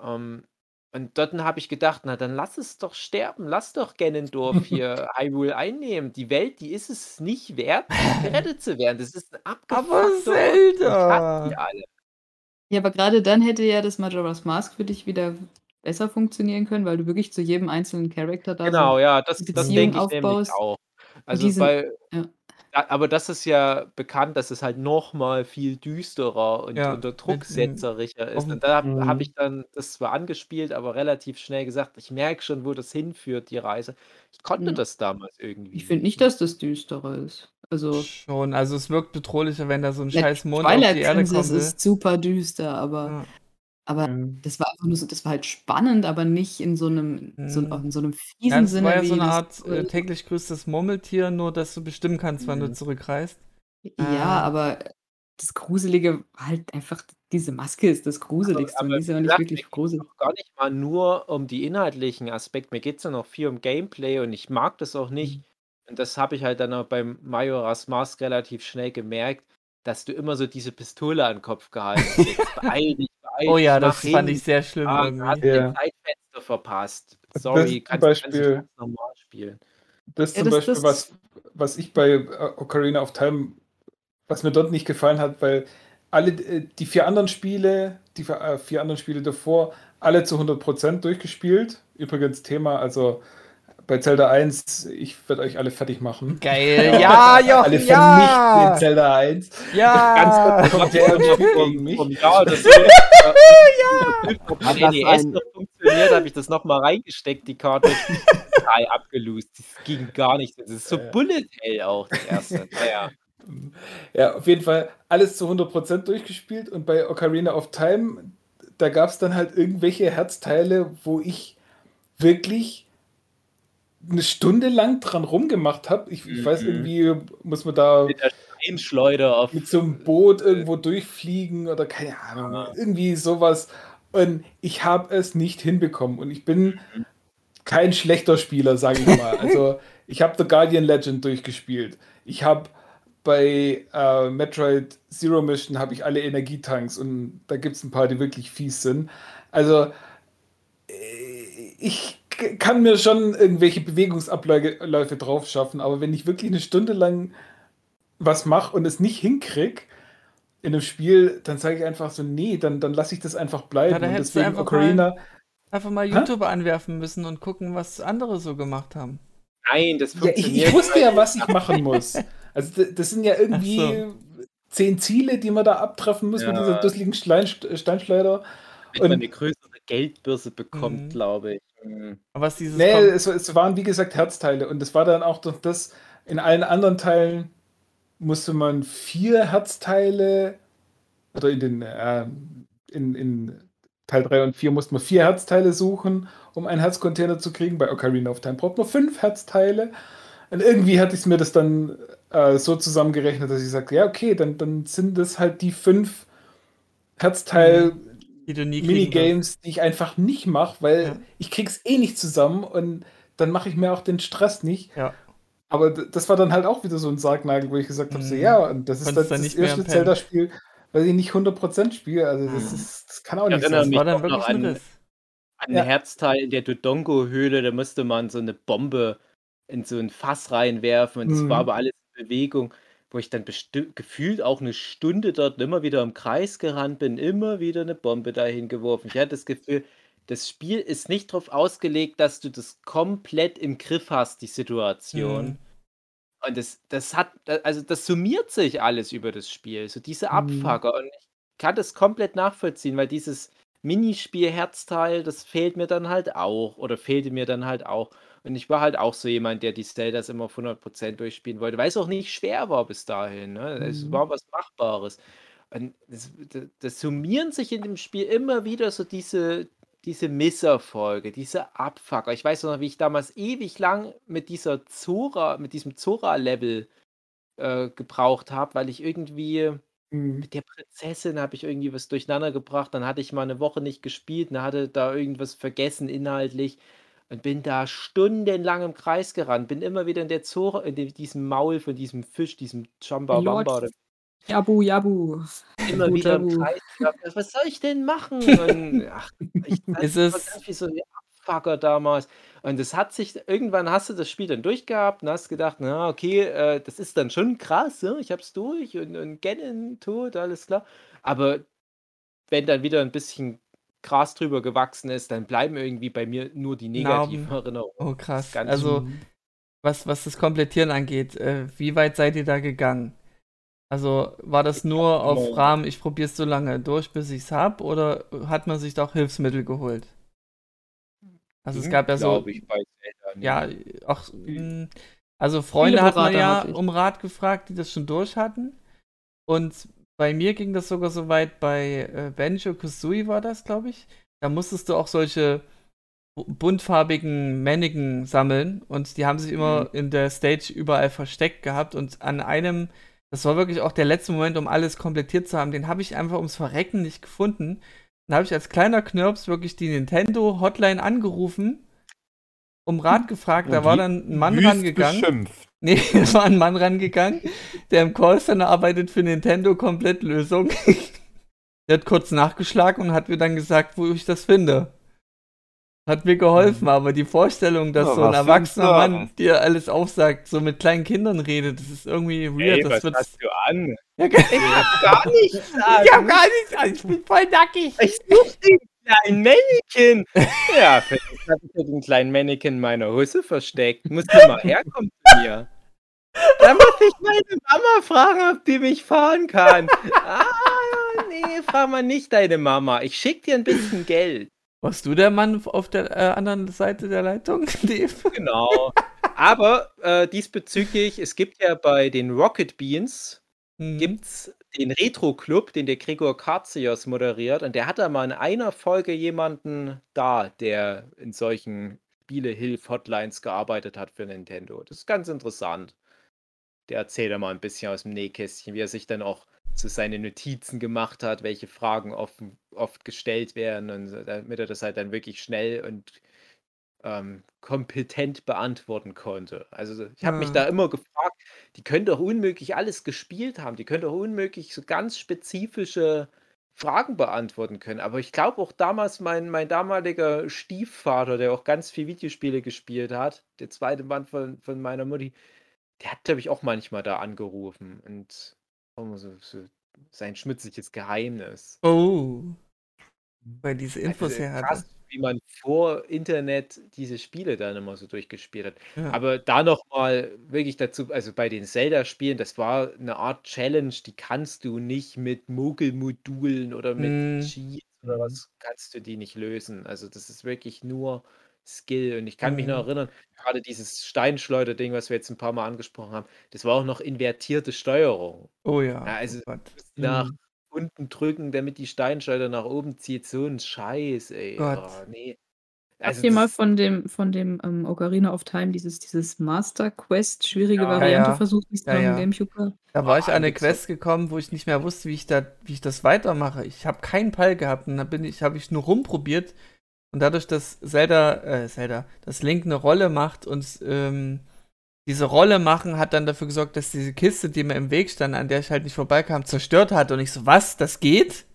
Ähm, und dort habe ich gedacht, na dann lass es doch sterben, lass doch Ganondorf [laughs] hier Hyrule einnehmen. Die Welt, die ist es nicht wert, gerettet zu werden. Das ist ein [laughs] abgefuckter hasse die alle. Ja, aber gerade dann hätte ja das Majora's Mask für dich wieder besser funktionieren können, weil du wirklich zu jedem einzelnen Charakter da Genau, so ja, das, die das Beziehung denke ich nämlich aufbaust. auch. Also diesen- bei, ja. Ja, aber das ist ja bekannt, dass es halt noch mal viel düsterer und Ja, unter mit Druck diesem- setzerischer ist. auf Und da Mhm. habe ich dann das zwar angespielt, aber relativ schnell gesagt, ich merke schon, wo das hinführt, die Reise. Ich konnte Mhm. das damals irgendwie. Ich finde nicht, dass das düsterer ist. Also Schon, also es wirkt bedrohlicher, wenn da so ein scheiß Mond auf Twilight die Erde Princess kommt. ist super düster, aber, Ja. Aber Ähm, das war einfach nur so, das war halt spannend, aber nicht in so einem, so, Mhm. in so einem Ja, fiesen das Sinne. war ja wie so eine das- Art äh, täglich grüßtes Murmeltier, nur dass du bestimmen kannst, wann du Mhm. zurückreist. Ja, Ah. aber das Gruselige war halt einfach, diese Maske ist das Gruseligste aber und die ist ja wie nicht gesagt, wirklich mir geht's gruselig. auch gar nicht mal nur um die inhaltlichen Aspekte. Mir geht es ja noch viel um Gameplay und ich mag das auch nicht. Mhm. Und das habe ich halt dann auch beim Majora's Mask relativ schnell gemerkt, dass du immer so diese Pistole an den Kopf gehalten kriegst. [laughs] beeil dich, Oh ja, das fand ich sehr schlimm Ah, du hast irgendwie. Ja. den Zeitfenster verpasst. Sorry, kannst, kannst Beispiel- du ganz normal spielen. Das Ja, zum das- Beispiel, das- was, was ich bei äh, Ocarina of Time, was mir dort nicht gefallen hat, weil alle äh, die vier anderen Spiele, die vier äh, vier anderen Spiele davor, alle zu 100% durchgespielt. Übrigens Thema, also bei Zelda 1, ich werde euch alle fertig machen. Geil. [laughs] Ja, alle Jochen, vernichten ja! in Zelda 1. Ja! Ganz kurz, [laughs] kommt der gegen mich. Jahr, das ja. [laughs] das NES ein- noch funktioniert, habe ich das nochmal reingesteckt, die Karte. Drei abgelöst. Das ging gar nicht. Das ist so Ja. Bullet Hell auch, das erste. Naja. Ja, auf jeden Fall alles zu 100% durchgespielt und bei Ocarina of Time, da gab es dann halt irgendwelche Herzteile, wo ich wirklich eine Stunde lang dran rumgemacht habe. Ich, ich weiß Mhm. irgendwie, muss man da Mit der Steinschleuder auf. mit so einem Boot irgendwo durchfliegen oder keine Ahnung, Ah. irgendwie sowas. Und ich habe es nicht hinbekommen und ich bin kein schlechter Spieler, sage ich mal. [laughs] Also ich habe The Guardian Legend durchgespielt. Ich habe bei äh, Metroid Zero Mission habe ich alle Energietanks und da gibt es ein paar, die wirklich fies sind. Also äh, ich kann mir schon irgendwelche Bewegungsabläufe Läufe drauf schaffen, aber wenn ich wirklich eine Stunde lang was mache und es nicht hinkrieg in einem Spiel, dann sage ich einfach so, nee, dann, dann lasse ich das einfach bleiben. Ja, da und hättest du deswegen einfach Ocarina. Einfach mal Hä? YouTube anwerfen müssen und gucken, was andere so gemacht haben. Nein, das Ja, funktioniert. ich, ich wusste ja, was ich machen muss. Also das sind ja irgendwie Ach zehn Ziele, die man da abtreffen muss mit Ja. dieser dusseligen Stein, Steinschleuder. wenn man und- eine größere Geldbörse bekommt, Mhm. glaube ich. Mhm. Aber was dieses Nee, es, es waren wie gesagt Herzteile und es war dann auch doch das, in allen anderen Teilen musste man vier Herzteile, oder in den, äh, in, in Teil 3 und 4 musste man vier Herzteile suchen, um einen Herzcontainer zu kriegen. Bei Ocarina of Time braucht man fünf Herzteile. Und irgendwie hatte ich mir das dann äh, so zusammengerechnet, dass ich sagte, ja, okay, dann, dann sind das halt die fünf Herzteil die du nie. Minigames, die ich einfach nicht mache, weil Ja. ich krieg's eh nicht zusammen und dann mache ich mir auch den Stress nicht. Ja. Aber das war dann halt auch wieder so ein Sargnagel, wo ich gesagt habe, so Mhm. ja, und das ist das nicht mehr erste. Zelda-Spiel, weil ich nicht 100% spiele. Also das, Mhm. ist, das kann auch Ich nicht Das sein. mich war dann wirklich ein an-. Ein Ja. Herzteil in der Dodongo-Höhle, da musste man so eine Bombe in so ein Fass reinwerfen und das Mhm. war aber alles in Bewegung, wo ich dann besti- gefühlt auch eine Stunde dort immer wieder im Kreis gerannt bin, immer wieder eine Bombe dahin geworfen. Ich hatte das Gefühl, das Spiel ist nicht darauf ausgelegt, dass du das komplett im Griff hast, die Situation. Mhm. Und das, das hat, also das summiert sich alles über das Spiel, so diese Mhm. Abfucker. Und ich kann das komplett nachvollziehen, weil dieses Minispiel-Herzteil, das fehlt mir dann halt auch oder fehlte mir dann halt auch. Und ich war halt auch so jemand, der die Zeldas immer auf 100% durchspielen wollte, weil es auch nicht schwer war bis dahin. Ne? Es Mhm. war was Machbares. Und das, das, das summieren sich in dem Spiel immer wieder so diese, diese Misserfolge, diese Abfucker. Ich weiß noch, wie ich damals ewig lang mit dieser Zora, mit diesem Zora-Level äh, gebraucht habe, weil ich irgendwie Mhm. mit der Prinzessin habe ich irgendwie was durcheinander gebracht. Dann hatte ich mal eine Woche nicht gespielt und hatte da irgendwas vergessen inhaltlich und bin da stundenlang im Kreis gerannt. Bin immer wieder in der Zora, in dem- diesem Maul von diesem Fisch, diesem Chamba Wamba oder Jabu, Jabu. immer Jabu, wieder im Jabu. Kreis gehabt. [laughs] Was soll ich denn machen? [laughs] Und, ach, ich, [laughs] Ist es- ganz wie so ein Abfucker damals. Und es hat sich, irgendwann hast du das Spiel dann durchgehabt und hast gedacht, na okay, äh, das ist dann schon krass, ja? ich hab's durch und, und Ganon tot, alles klar. Aber wenn dann wieder ein bisschen Gras drüber gewachsen ist, dann bleiben irgendwie bei mir nur die negativen Narben. Erinnerungen. Oh krass. ganz Also, was, was das Komplettieren angeht, äh, wie weit seid ihr da gegangen? Also, war das nur auf Rahmen, ich probier's so lange durch, bis ich's hab, oder hat man sich da auch Hilfsmittel geholt? Also, es Ging, gab ja so, ich, bei Zelda nicht. ja, auch, mh, also Freunde hat man ja ich. um Rat gefragt, die das schon durch hatten. Und bei mir ging das sogar so weit, bei äh, Banjo Kazooie war das, glaube ich. Da musstest du auch solche bu- buntfarbigen Mannequin sammeln und die haben sich immer in der Stage überall versteckt gehabt und an einem, das war wirklich auch der letzte Moment, um alles komplettiert zu haben, den habe ich einfach ums Verrecken nicht gefunden. Dann habe ich als kleiner Knirps wirklich die Nintendo Hotline angerufen, um Rat gefragt, da Und war die dann ein Mann rangegangen. beschimpft. Nee, [laughs] es war ein Mann rangegangen, der im Callcenter arbeitet für Nintendo Komplettlösung. [laughs] der hat kurz nachgeschlagen und hat mir dann gesagt, wo ich das finde. Hat mir geholfen, aber die Vorstellung, dass Ja, so ein erwachsener. Mann dir alles aufsagt, so mit kleinen Kindern redet, das ist irgendwie weird. Ey, das was hast du an? ja, Ich hab gar nichts an. [laughs] ich hab gar nichts, an, ich bin voll nackig. Ich such den kleinen Mannequin. [laughs] Ja, vielleicht habe ich ja den kleinen Mannequin in meiner Hose versteckt. Musst du mal [laughs] herkommen zu mir. Da muss ich meine Mama fragen, ob die mich fahren kann. [laughs] Ah, nee, frag mal nicht deine Mama. Ich schick dir ein bisschen Geld. Warst du der Mann auf der äh, anderen Seite der Leitung, Dave? Genau. Aber äh, diesbezüglich, es gibt ja bei den Rocket Beans, Mhm. gibt's den Retro-Club, den der Gregor Katzios moderiert. Und der hat da mal in einer Folge jemanden da, der in solchen Spiele-Hilf-Hotlines gearbeitet hat für Nintendo. Das ist ganz interessant. Der erzählt da mal ein bisschen aus dem Nähkästchen, wie er sich dann auch so seine Notizen gemacht hat, welche Fragen oft, oft gestellt werden und damit er das halt dann wirklich schnell und ähm, kompetent beantworten konnte. Also ich habe mich Ah. da immer gefragt, die können doch unmöglich alles gespielt haben, die können doch unmöglich so ganz spezifische Fragen beantworten können. Aber ich glaube auch damals mein, mein damaliger Stiefvater, der auch ganz viel Videospiele gespielt hat, der zweite Mann von, von meiner Mutti, der hat, glaube ich, auch manchmal da angerufen und auch mal so, so sein schmutziges Geheimnis. Oh. Weil diese Infos Also, her hatte. krass, wie man vor Internet diese Spiele dann immer so durchgespielt hat. Ja. Aber da nochmal wirklich dazu, also bei den Zelda-Spielen, das war eine Art Challenge, die kannst du nicht mit Mogel-Modulen oder mit Mm. Cheats oder was, kannst du die nicht lösen. Also das ist wirklich nur Skill. Und ich kann mich noch Mhm. erinnern, gerade dieses Steinschleuder-Ding, was wir jetzt ein paar Mal angesprochen haben, das war auch noch invertierte Steuerung. Oh ja. Ja, also- oh. Nach Mhm. Unten drücken, damit die Steinschleuder nach oben zieht, so ein Scheiß, ey. Gott. Oh, nee. Habt ihr mal von dem, von dem ähm, Ocarina of Time dieses, dieses Master Quest schwierige Ja. Variante Ja, versucht, wie es Ja, ja. Gamecube? Da war ich Ah, an eine. Quest gekommen, wo ich nicht mehr wusste, wie ich da, wie ich das weitermache. Ich habe keinen Pall gehabt und da bin ich, habe ich nur rumprobiert und dadurch, dass Zelda, äh, Zelda, das Link eine Rolle macht und ähm, diese Rolle machen hat dann dafür gesorgt, dass diese Kiste, die mir im Weg stand, an der ich halt nicht vorbeikam, zerstört hat. Und ich so, was, das geht?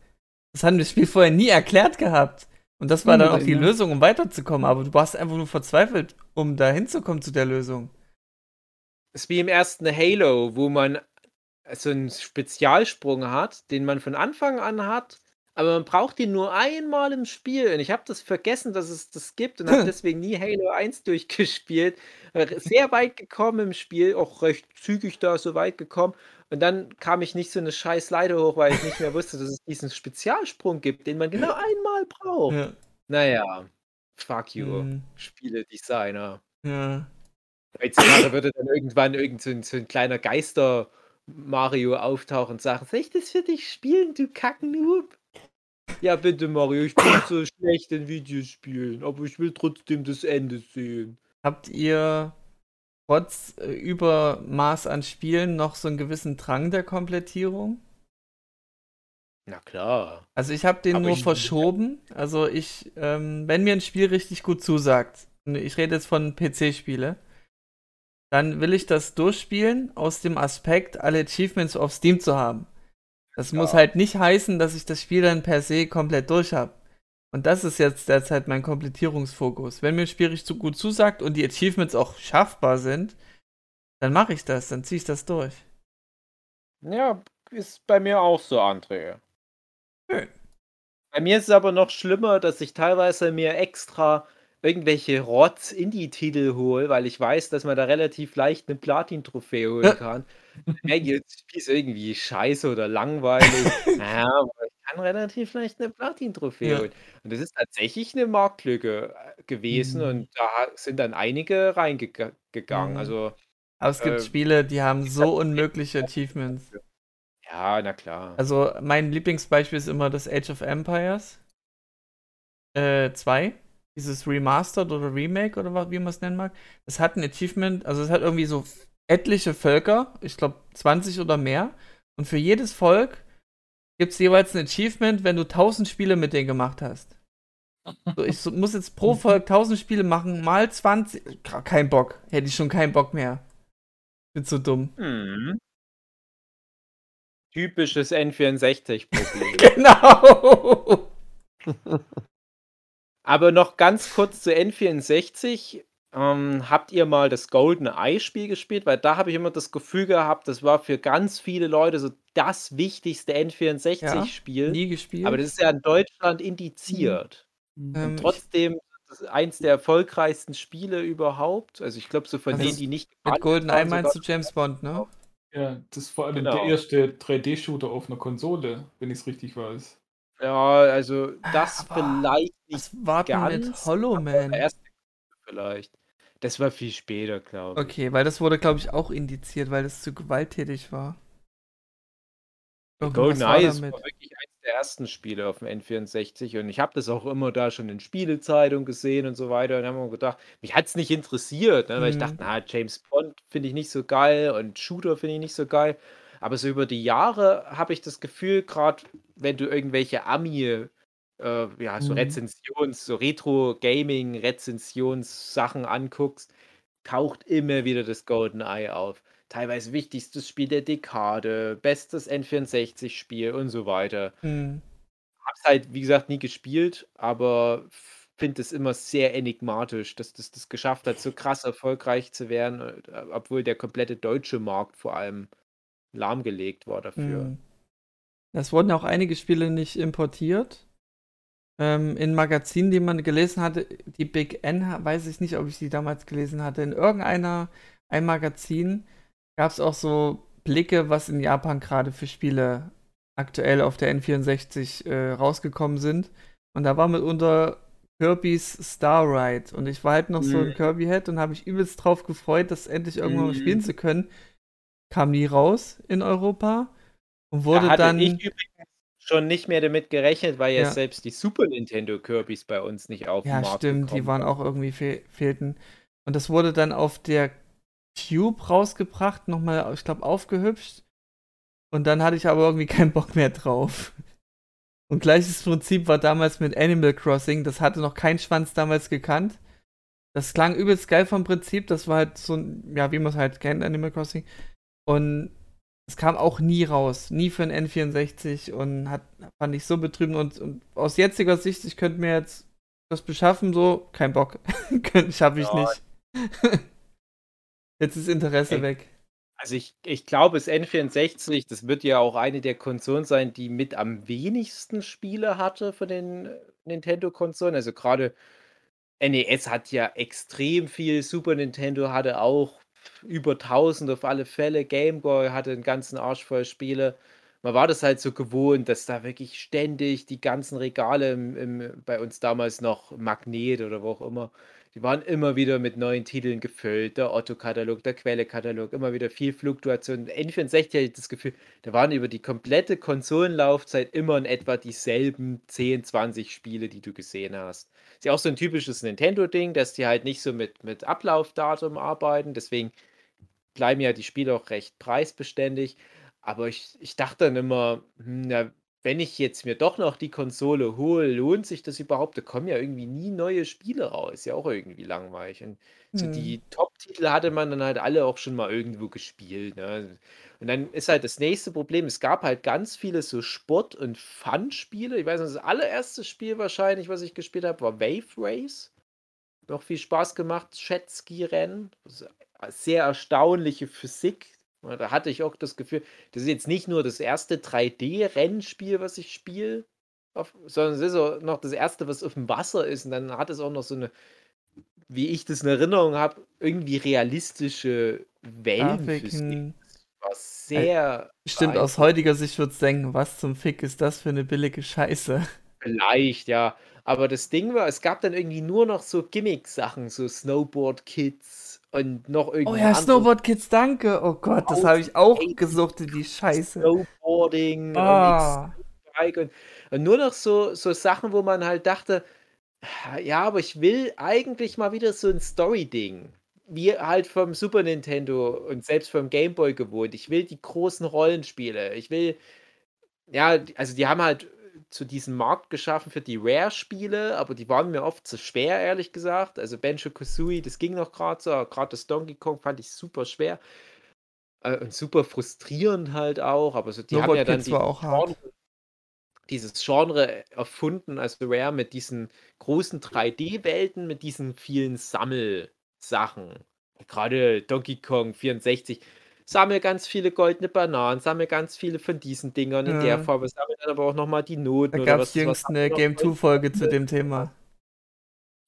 Das haben das Spiel vorher nie erklärt gehabt. Und das war dann auch die Ja. Lösung, um weiterzukommen. Aber du warst einfach nur verzweifelt, um da hinzukommen zu der Lösung. Das ist wie im ersten Halo, wo man so einen Spezialsprung hat, den man von Anfang an hat, aber man braucht ihn nur einmal im Spiel. Und ich habe das vergessen, dass es das gibt und habe deswegen nie Halo 1 durchgespielt. Äh, Sehr weit gekommen im Spiel, auch recht zügig da so weit gekommen. Und dann kam ich nicht so eine scheiß Leiter hoch, weil ich nicht mehr wusste, dass es diesen Spezialsprung gibt, den man genau einmal braucht. Ja. Naja, fuck you, Mhm. Spieledesigner. ja. Heutzutage würde dann irgendwann irgend so ein, so ein kleiner Geister Mario auftauchen und sagen, soll ich das für dich spielen, du Kackennoob? Ja, bitte Mario, ich bin so schlecht in Videospielen, aber ich will trotzdem das Ende sehen. Habt ihr trotz äh, Übermaß an Spielen noch so einen gewissen Drang der Komplettierung? Na klar. Also ich habe den Aber nur ich- verschoben. Also ich, ähm, wenn mir ein Spiel richtig gut zusagt, und ich rede jetzt von PC-Spiele, dann will ich das durchspielen aus dem Aspekt, alle Achievements auf Steam zu haben. Das muss Ja. halt nicht heißen, dass ich das Spiel dann per se komplett durch habe. Und das ist jetzt derzeit mein Komplettierungsfokus. Wenn mir ein Spiel richtig gut zusagt und die Achievements auch schaffbar sind, dann mache ich das, dann ziehe ich das durch. Ja, ist bei mir auch so, André. Schön. Bei mir ist es aber noch schlimmer, dass ich teilweise mir extra irgendwelche Rotz-Indie-Titel hole, weil ich weiß, dass man da relativ leicht eine Platin-Trophäe holen kann. Ja, jetzt Spiel ist irgendwie scheiße oder langweilig. [laughs] naja, aber ich kann relativ leicht eine Platin-Trophäe Ja. holen. Und das ist tatsächlich eine Marktlücke äh, gewesen Mhm. und da sind dann einige reingegangen. Mhm. Also, Aber es gibt Äh, Spiele, die haben so unmögliche Achievements. ja, na klar. Also mein Lieblingsbeispiel ist immer das Age of Empires äh, 2. Dieses Remastered oder Remake oder wie man es nennen mag. Es hat ein Achievement, also es hat irgendwie so etliche Völker, ich glaube 20 oder mehr. Und für jedes Volk gibt es jeweils ein Achievement, wenn du 1000 Spiele mit denen gemacht hast. So, ich so, muss jetzt pro Volk 1000 Spiele machen, mal 20. Ka- Kein Bock. Hätte ich schon keinen Bock mehr. Bin so dumm. Mhm. Typisches N64-Problem. [laughs] Genau. Aber noch ganz kurz zu N64. Ähm, habt ihr mal das Golden Eye-Spiel gespielt? Weil da habe ich immer das Gefühl gehabt, das war für ganz viele Leute so das wichtigste N64-Spiel. Nie gespielt. Aber das ist ja in Deutschland indiziert. Ähm, Und trotzdem das ist eins der erfolgreichsten Spiele überhaupt. Also ich glaube, so von Also denen, die nicht Mit Golden Eye meinst du James Bond, ne? Ja, das ist vor allem Genau. der erste 3D-Shooter auf einer Konsole, wenn ich es richtig weiß. Ja, also das Aber vielleicht nicht Was war denn mit ganz, Hollow Man? der erste vielleicht. Das war viel später, glaube ich. Okay, weil das wurde, glaube ich, auch indiziert, weil das zu gewalttätig war. GoldenEye war ist wirklich eines der ersten Spiele auf dem N64 und ich habe das auch immer da schon in Spielezeitung gesehen und so weiter und haben wir gedacht, mich hat es nicht interessiert, ne, weil ich Mhm. dachte, na, James Bond finde ich nicht so geil und Shooter finde ich nicht so geil. Aber so über die Jahre habe ich das Gefühl, gerade wenn du irgendwelche Ami, äh, ja, so Mhm. Rezensions-, so Retro-Gaming-Rezensionssachen anguckst, taucht immer wieder das GoldenEye auf. Teilweise wichtigstes Spiel der Dekade, bestes N64-Spiel und so weiter. Hm. Hab's halt, wie gesagt, nie gespielt, aber finde es immer sehr enigmatisch, dass das das geschafft hat, so krass erfolgreich zu werden, äh, obwohl der komplette deutsche Markt vor allem lahmgelegt war dafür. Hm. Es wurden auch einige Spiele nicht importiert. Ähm, in Magazinen, die man gelesen hatte, die Big N, weiß ich nicht, ob ich die damals gelesen hatte. In irgendeiner, ein Magazin gab es auch so Blicke, was in Japan gerade für Spiele aktuell auf der N64 äh, rausgekommen sind. Und da war mitunter Kirby's Star Ride. Und ich war halt noch so ein Mhm. Kirby-Head und habe mich übelst drauf gefreut, das endlich irgendwann mal Mhm. spielen zu können. Kam nie raus in Europa und Da wurde hatte dann. ich übrigens schon nicht mehr damit gerechnet, weil ja, Ja. selbst die Super Nintendo Kirbys bei uns nicht auf Ja, den Markt stimmt, die waren auch irgendwie fe fehlten. Und das wurde dann auf der Cube rausgebracht, nochmal, ich glaube, aufgehübscht. Und dann hatte ich aber irgendwie keinen Bock mehr drauf. Und gleiches Prinzip war damals mit Animal Crossing. Das hatte noch kein Schwanz damals gekannt. Das klang übelst geil vom Prinzip. Das war halt so, ein- ja, wie man es halt kennt, Animal Crossing. Und es kam auch nie raus. Nie für ein N64 und hat, fand ich so betrübend. Und, und aus jetziger Sicht, ich könnte mir jetzt das beschaffen, so, kein Bock. [laughs] Schaffe ich Ja. nicht. [laughs] jetzt ist Interesse Ey. weg. Also ich, ich glaube, das N64, das wird ja auch eine der Konsolen sein, die mit am wenigsten Spiele hatte von den Nintendo-Konsolen. Also gerade NES hat ja extrem viel, Super Nintendo hatte auch über 1000 auf alle Fälle, Game Boy hatte einen ganzen Arsch voll Spiele. Man war das halt so gewohnt, dass da wirklich ständig die ganzen Regale im, im, bei uns damals noch Magnet oder wo auch immer, die waren immer wieder mit neuen Titeln gefüllt. Der Otto-Katalog, der Quelle-Katalog, immer wieder viel Fluktuation. N64 hatte ich das Gefühl, da waren über die komplette Konsolenlaufzeit immer in etwa dieselben 10, 20 Spiele, die du gesehen hast. Ist ja auch so ein typisches Nintendo-Ding, dass die halt nicht so mit, mit Ablaufdatum arbeiten. Deswegen bleiben ja die Spiele auch recht preisbeständig. Aber ich, ich dachte dann immer, hm, na, wenn ich jetzt mir doch noch die Konsole hole, lohnt sich das überhaupt? Da kommen ja irgendwie nie neue Spiele raus. Ja, auch irgendwie langweilig. Und so Hm. die Top-Titel hatte man dann halt alle auch schon mal irgendwo gespielt. Ne? Und dann ist halt das nächste Problem, es gab halt ganz viele so Sport- und Fun-Spiele. Ich weiß nicht, das allererste Spiel wahrscheinlich, was ich gespielt habe, war Wave Race. Noch viel Spaß gemacht, Jetski-Rennen. Ist eine Sehr erstaunliche Physik. Ja, Da hatte ich auch das Gefühl, das ist jetzt nicht nur das erste 3D-Rennspiel, was ich spiele, sondern es ist auch noch das erste, was auf dem Wasser ist. Und dann hat es auch noch so eine, wie ich das in Erinnerung habe, irgendwie realistische Wellenphysik. War sehr Stimmt, aus heutiger Sicht würde ich denken, was zum Fick ist das für eine billige Scheiße? Vielleicht, ja. Aber das Ding war, es gab dann irgendwie nur noch so Gimmick-Sachen, so Snowboard-Kids und noch irgendwie Oh ja, Snowboard Kids, danke. Oh Gott, das habe ich auch gesucht, die Scheiße. Snowboarding und Ah, Bike und, und nur noch so, so Sachen, wo man halt dachte, ja, aber ich will eigentlich mal wieder so ein Story-Ding. Wie halt vom Super Nintendo und selbst vom Game Boy gewohnt. Ich will die großen Rollenspiele. Ich will, ja, also die haben halt zu diesem Markt geschaffen für die Rare-Spiele, aber die waren mir oft zu schwer, ehrlich gesagt. Also Banjo Kazooie, das ging noch gerade so, gerade das Donkey Kong fand ich super schwer. Äh, und super frustrierend halt auch, aber so, die haben Snowboard ja dann hart. Genre, dieses Genre erfunden, also Rare mit diesen großen 3D-Welten, mit diesen vielen Sammelsachen. Gerade Donkey Kong 64. Sammel ganz viele goldene Bananen, sammel ganz viele von diesen Dingern in der. Form, sammel dann aber auch nochmal die Noten Da gab es jüngst eine? Game 2 Folge zu dem Thema.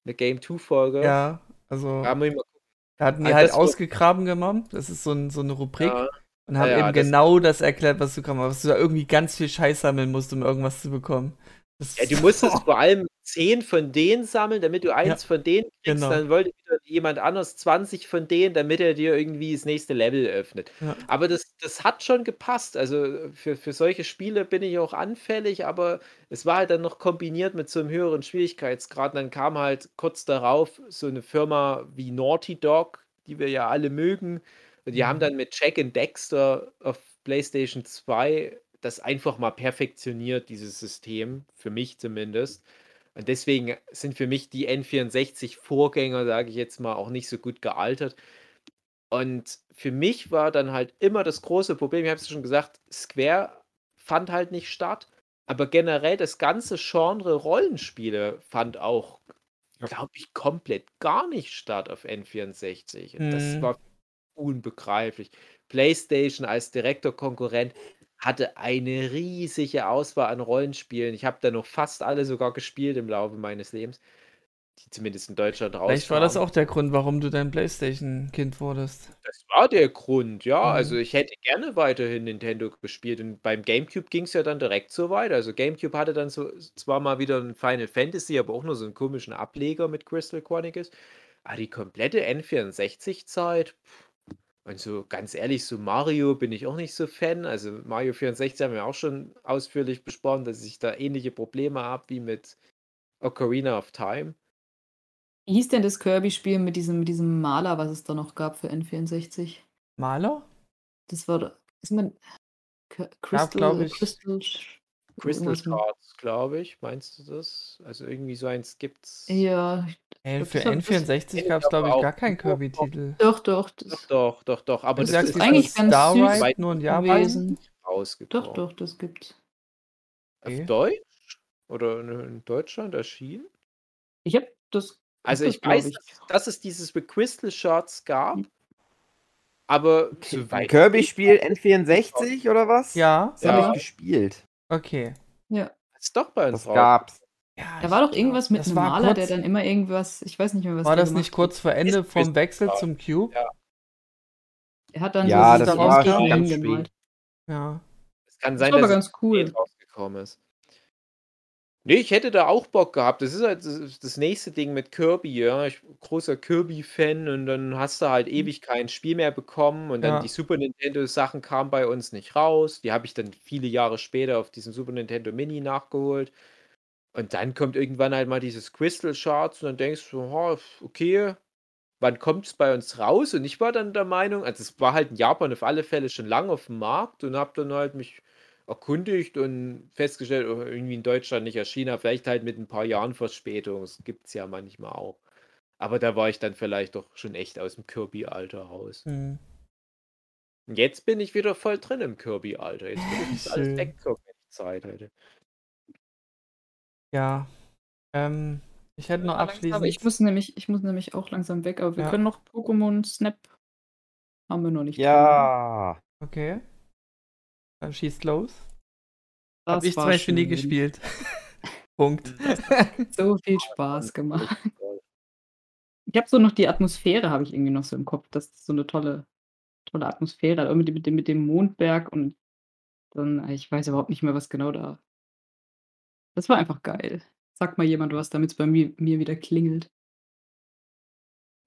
Eine Game 2 Folge. Ja, also Ja, da hatten die Ah, halt ausgegraben genommen. Das ist so, ein, so eine Rubrik. Ja. Und haben eben das- genau das erklärt, was du hast. Was du da irgendwie ganz viel Scheiß sammeln musst, um irgendwas zu bekommen. Das Ja, du musstest vor allem 10 von denen sammeln, damit du eins von denen kriegst. genau. Dann wollte jemand anders 20 von denen, damit er dir irgendwie das nächste Level öffnet. Ja. Aber das, das hat schon gepasst. Also für, für solche Spiele bin ich auch anfällig, aber es war halt dann noch kombiniert mit so einem höheren Schwierigkeitsgrad. Und dann kam halt kurz darauf so eine Firma wie Naughty Dog, die wir ja alle mögen. Und die haben Mhm. dann mit Jack and Dexter auf PlayStation 2 das einfach mal perfektioniert, dieses System, für mich zumindest. Und deswegen sind für mich die N64-Vorgänger, sage ich jetzt mal, auch nicht so gut gealtert. Und für mich war dann halt immer das große Problem, ich habe es schon gesagt, Square fand halt nicht statt, aber generell das ganze Genre Rollenspiele fand auch, glaube ich, komplett gar nicht statt auf N64. Und das Mhm. war unbegreiflich. PlayStation als direkter Konkurrent hatte eine riesige Auswahl an Rollenspielen. Ich habe da noch fast alle sogar gespielt im Laufe meines Lebens, die zumindest in Deutschland Vielleicht war das auch der Grund, warum du dein Playstation-Kind wurdest. Das war der Grund, ja. Mhm. Also ich hätte gerne weiterhin Nintendo gespielt. Und beim GameCube ging es ja dann direkt so weiter. Also GameCube hatte dann so zwar mal wieder ein Final Fantasy, aber auch nur so einen komischen Ableger mit Crystal Chronicles. Aber die komplette N64-Zeit. Und so ganz ehrlich, so Mario bin ich auch nicht so Fan. Also Mario 64 haben wir auch schon ausführlich besprochen, dass ich da ähnliche Probleme habe wie mit Ocarina of Time. Wie hieß denn das Kirby-Spiel mit diesem, mit diesem Maler, was es da noch gab für N64? Maler? Das war, doch- ist man Crystal, glaub ich. Crystal, Crystal Stars, glaube ich. Meinst du das? Also irgendwie so eins gibt's. Ja, Ey, für ist aber- N64 das- gab es, glaube ich, gar keinen Kirby-Titel. Doch, doch. Doch, Das, doch, doch, doch. Aber Du das ist eigentlich ganz Star süß Ride nur in Japan. gewesen. rausgekommen. doch, doch, das gibt's. Okay. Auf Deutsch? Oder in Deutschland erschienen? Ich habe das. Also ich weiß, ich. Dass, es dieses Crystal Shards gab, aber Kirby-Spiel N64 oder was? Ja, Das habe Ja. ich gespielt. okay. ist doch bei uns Das raus. gab's. Ja, Da war doch irgendwas mit das einem Maler, der kurz- dann immer irgendwas, ich weiß nicht mehr, was War der das nicht kurz vor Ende Ist vom Wechsel zum Cube? Ja. Er hat dann Ja, so das war ganz gemalt. Ja. Es kann Das sein, war aber dass es ganz cool. spät rausgekommen ist. Nee, ich hätte da auch Bock gehabt. Das ist halt das, das nächste Ding mit Kirby, ja. Ich bin großer Kirby-Fan und dann hast du halt ewig kein Spiel mehr bekommen und dann Ja. die Super Nintendo-Sachen kamen bei uns nicht raus. Die habe ich dann viele Jahre später auf diesem Super Nintendo Mini nachgeholt. Und dann kommt irgendwann halt mal dieses Crystal Shards und dann denkst du, "Ha, okay, wann kommt es bei uns raus? Und ich war dann der Meinung, also es war halt in Japan auf alle Fälle schon lange auf dem Markt und habe dann halt mich erkundigt und festgestellt, oh, irgendwie in Deutschland nicht erschienen, vielleicht halt mit ein paar Jahren Verspätung. Das gibt es ja manchmal auch. Aber da war ich dann vielleicht doch schon echt aus dem Kirby-Alter raus. Hm. Und jetzt bin ich wieder voll drin im Kirby-Alter. Jetzt will ich das [laughs] alles Schön. weggucken, wenn ich Zeit hätte. Ja. Ähm, ich hätte noch Aber abschließend. ich muss nämlich, ich muss nämlich auch langsam weg, aber wir Ja. können noch Pokémon Snap. Haben wir noch nicht. Ja. Okay. Dann schießt los. dran. Hab Das ich zum Beispiel nie gespielt. [laughs] Punkt. [laughs] So viel Spaß gemacht. Ich habe so noch die Atmosphäre, habe ich irgendwie noch so im Kopf. Das ist so eine tolle, tolle Atmosphäre. Aber mit, dem- mit, dem, mit dem Mondberg und dann, ich weiß überhaupt nicht mehr, was genau da. Das war einfach geil. Sag mal jemand was, damit es bei mir, mir wieder klingelt.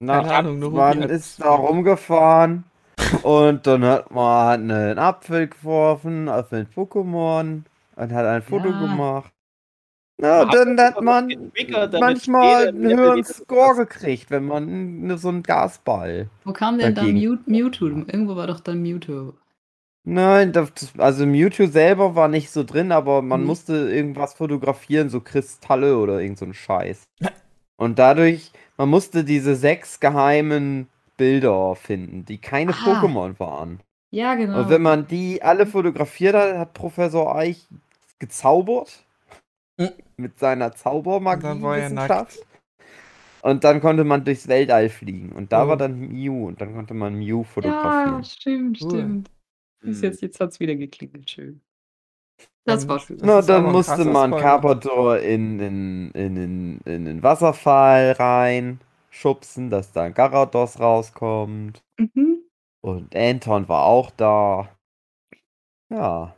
Na, Keine Ahnung, nur man ist da rumgefahren [laughs] und dann hat man einen Apfel geworfen auf ein Pokémon und hat ein Foto Ja. gemacht. Ja, Hat dann hat man manchmal einen höheren Score gekriegt, wenn man so einen Gasball. Wo kam denn da Mewtwo? Irgendwo war doch dann Mewtwo. Nein, das, also Mewtwo selber war nicht so drin, aber man Mhm. musste irgendwas fotografieren, so Kristalle oder irgend so ein Scheiß. Und dadurch, man musste diese sechs geheimen Bilder finden, die keine Ah. Pokémon waren. Ja, genau. Und wenn man die alle fotografiert hat, hat Professor Eich gezaubert. Mhm. Mit seiner Zaubermagie. Und dann war er Wissenschaft. Und dann konnte man durchs Weltall fliegen. Und da Oh. war dann Mew. Und dann konnte man Mew ja, fotografieren. stimmt, Cool. stimmt. Ist Hm. jetzt jetzt hat es wieder geklingelt. Schön. Das Dann- war schön. Das Na, dann ein musste man. Carpador in, in, in, in, in den Wasserfall rein schubsen, dass da ein Garados rauskommt. Mhm. Und Anton war auch da. Ja.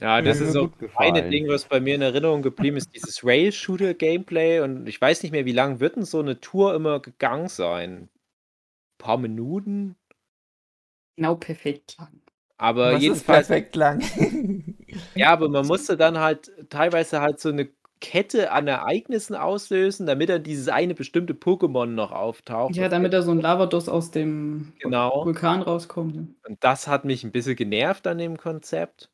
Ja, das ist eine gefallen. Ding, was bei mir in Erinnerung geblieben ist, dieses Rail-Shooter-Gameplay. Und ich weiß nicht mehr, wie lang wird denn so eine Tour immer gegangen sein? Ein paar Minuten? Genau perfekt lang. Aber Was ist jedenfalls, perfekt lang. [laughs] ja, aber man musste dann halt teilweise halt so eine Kette an Ereignissen auslösen, damit dann dieses eine bestimmte Pokémon noch auftaucht. Ja, damit da so ein Lavados aus dem Genau. Vulkan rauskommt. Und das hat mich ein bisschen genervt an dem Konzept.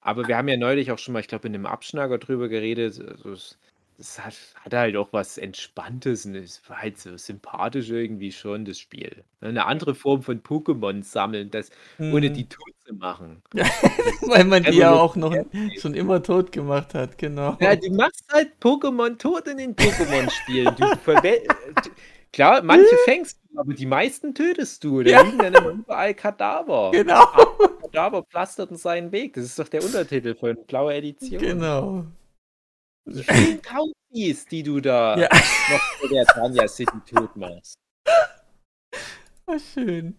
Aber wir haben ja neulich auch schon mal, ich glaube, in dem Abschnacker drüber geredet. Also es, es hat, hat halt auch was Entspanntes und es war halt so sympathisch irgendwie schon, das Spiel. Eine andere Form von Pokémon sammeln, das ohne Mhm. die tot zu machen. [laughs] Weil man die ja auch noch schon immer tot gemacht hat, genau. Ja, du machst halt Pokémon tot in den Pokémon-Spielen. Du verwe- Klar, manche [laughs] fängst du, aber die meisten tötest du. Da Ja. liegen dann immer überall Kadaver. Genau, Kadaver pflasterten seinen Weg. Das ist doch der Untertitel von Blaue Edition. genau. Die vielen Taubis, die du da Ja. noch vor der Tanja City tot machst. [laughs] War schön.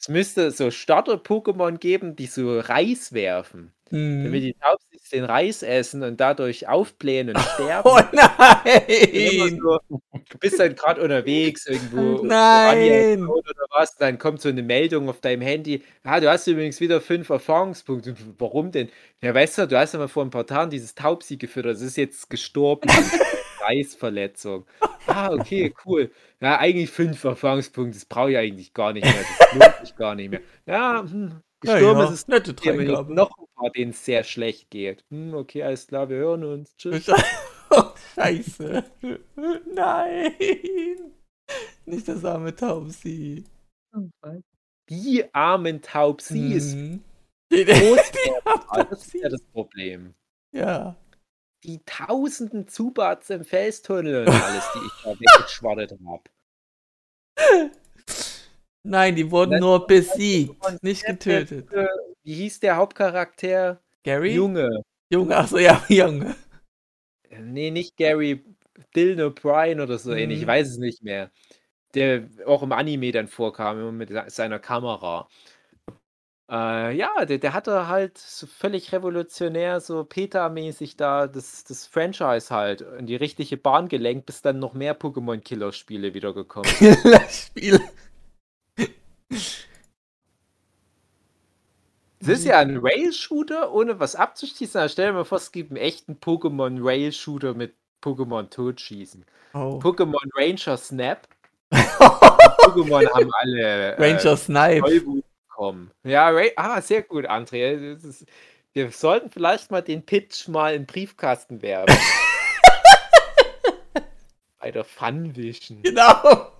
Es müsste so Starter-Pokémon geben, die so Reis werfen. Damit Mhm. die Taubsis den Reis essen und dadurch aufblähen und [laughs] sterben. Oh nein! so, du bist dann gerade unterwegs irgendwo. [laughs] Nein! Oder was, dann kommt so eine Meldung auf deinem Handy. Ah, du hast übrigens wieder fünf Erfahrungspunkte. Warum denn? Ja, weißt du, du hast ja mal vor ein paar Tagen dieses Taubsi gefüttert. Das ist jetzt gestorben. [laughs] Reisverletzung. Ah, okay, cool. Ja, eigentlich fünf Erfahrungspunkte. Das brauche ich eigentlich gar nicht mehr. Das lohnt sich gar nicht mehr. Ja, hm, gestorben Ja, ist es nette hier, aber hier Dreingabe. noch ein paar, denen es sehr schlecht geht. Hm, okay, alles klar, wir hören uns. [laughs] Tschüss. Oh, scheiße. [laughs] Nein. Nicht das arme Taubsi. Die armen Taubsis. Mhm. Großwerfer, [laughs] das ist ja das Problem. Ja. Die tausenden Zubats im Felstunnel und alles, die ich da weggeschwaddert habe. Nein, die wurden nur besiegt, Und nicht getötet. Wie hieß der Hauptcharakter? Gary? Junge. Junge, achso, ja, [laughs] Junge. Nee, nicht Gary. Dylan O'Brien oder so ähnlich. Ich Mhm. weiß es nicht mehr. Der auch im Anime dann vorkam, immer mit se- seiner Kamera. Äh, ja, der, der hatte halt so völlig revolutionär, so Peta-mäßig da das, das Franchise halt in die richtige Bahn gelenkt, bis dann noch mehr Pokémon-Killer-Spiele wieder gekommen sind. [laughs] Killerspiel. Es ist ja ein Rail-Shooter, ohne was abzuschießen. Aber stell dir mal vor, es gibt einen echten Pokémon-Rail-Shooter mit Pokémon totschießen. Oh. Pokémon Ranger Snap. [laughs] Pokémon haben alle äh, Ranger Snipe. Bekommen. Ja, Ra ah, sehr gut, André. Das ist, wir sollten vielleicht mal den Pitch mal in den Briefkasten werfen. [laughs] Bei der Funvision. Genau.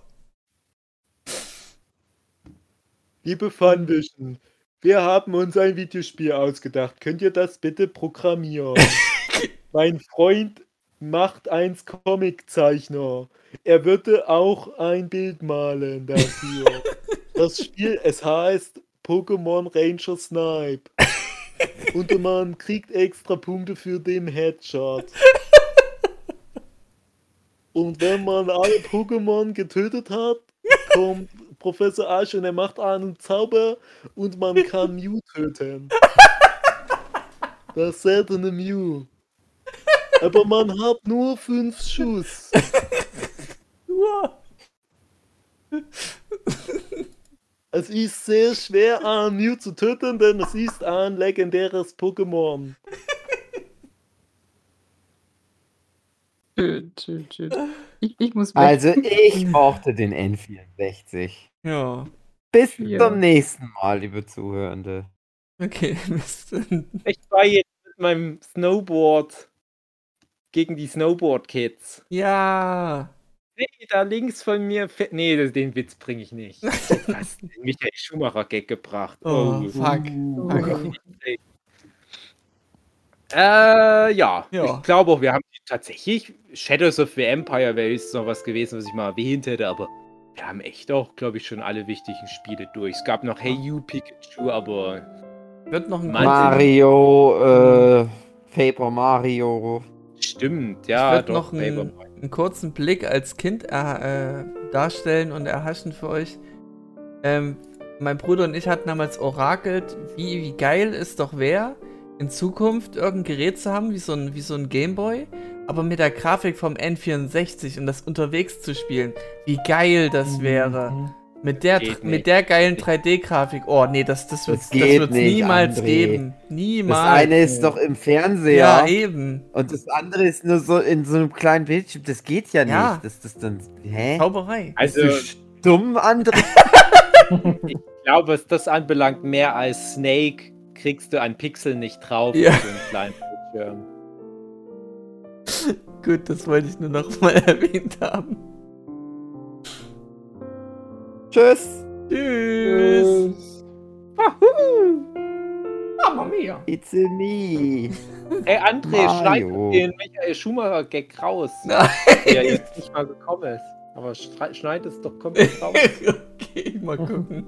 Liebe Funvision, wir haben uns ein Videospiel ausgedacht. Könnt ihr das bitte programmieren? [laughs] mein Freund macht eins Comiczeichner. Er würde auch ein Bild malen dafür. das Spiel, es heißt Pokémon Ranger Snipe. Und man kriegt extra Punkte für den Headshot. Und wenn man alle Pokémon getötet hat, kommt Professor Ash und er macht einen Zauber und man kann [laughs] Mew töten. Das seltene Mew. Aber man hat nur fünf Schuss. Nur. [laughs] Es ist sehr schwer, einen Mew zu töten, denn es ist ein legendäres Pokémon. Schön, schön, schön. Ich, ich muss. Also ich [laughs] mochte den N64. Ja. Bis Ja. zum nächsten Mal, liebe Zuhörende. Okay. [laughs] Ich war jetzt mit meinem Snowboard gegen die Snowboard-Kids. Ja. Nee, da links von mir. Nee, das- den Witz bringe ich nicht. [laughs] Du hast den Michael Schumacher-Gag gebracht. Oh, Oh. fuck. Oh. Okay. Äh, ja. Ja. Ich glaube auch, wir haben tatsächlich. Shadows of the Empire wäre jetzt noch was gewesen, was ich mal erwähnt hätte, aber wir haben echt auch, glaube ich, schon alle wichtigen Spiele durch. Es gab noch Hey You Pikachu, aber Wird noch ein. Mario, äh, Paper Mario. stimmt, Ich ja, würde doch. noch einen, einen kurzen Blick als Kind äh, äh, darstellen und erhaschen für euch. Ähm, mein Bruder und ich hatten damals orakelt, wie, wie geil es doch wäre, in Zukunft irgendein Gerät zu haben, wie so ein, wie so ein Gameboy, aber mit der Grafik vom N64 und das unterwegs zu spielen. Wie geil das wäre. Mit der, Geht mit nicht. der geilen 3D-Grafik. Oh, nee, das, das wird es nicht, niemals André. geben. Das Niemals. eine ist doch im Fernseher ja, eben. und das andere ist nur so in so einem kleinen Bildschirm. Das geht ja nicht. Ja. Das, das dann, hä? Zauberei. Also, Bist du stumm, André? [laughs] ich glaube, was das anbelangt, mehr als Snake kriegst du an Pixeln nicht drauf. Ja. auf so einem kleinen Bildschirm. [laughs] Gut, das wollte ich nur noch mal [laughs] erwähnt haben. Tschüss. Tschüss. Mamma mia. It's a me. Ey, André, schneid den Michael Schumacher-Gag raus. Nein. [laughs] Der jetzt nicht mal gekommen ist. Aber schneid es doch komplett raus. okay, mal gucken.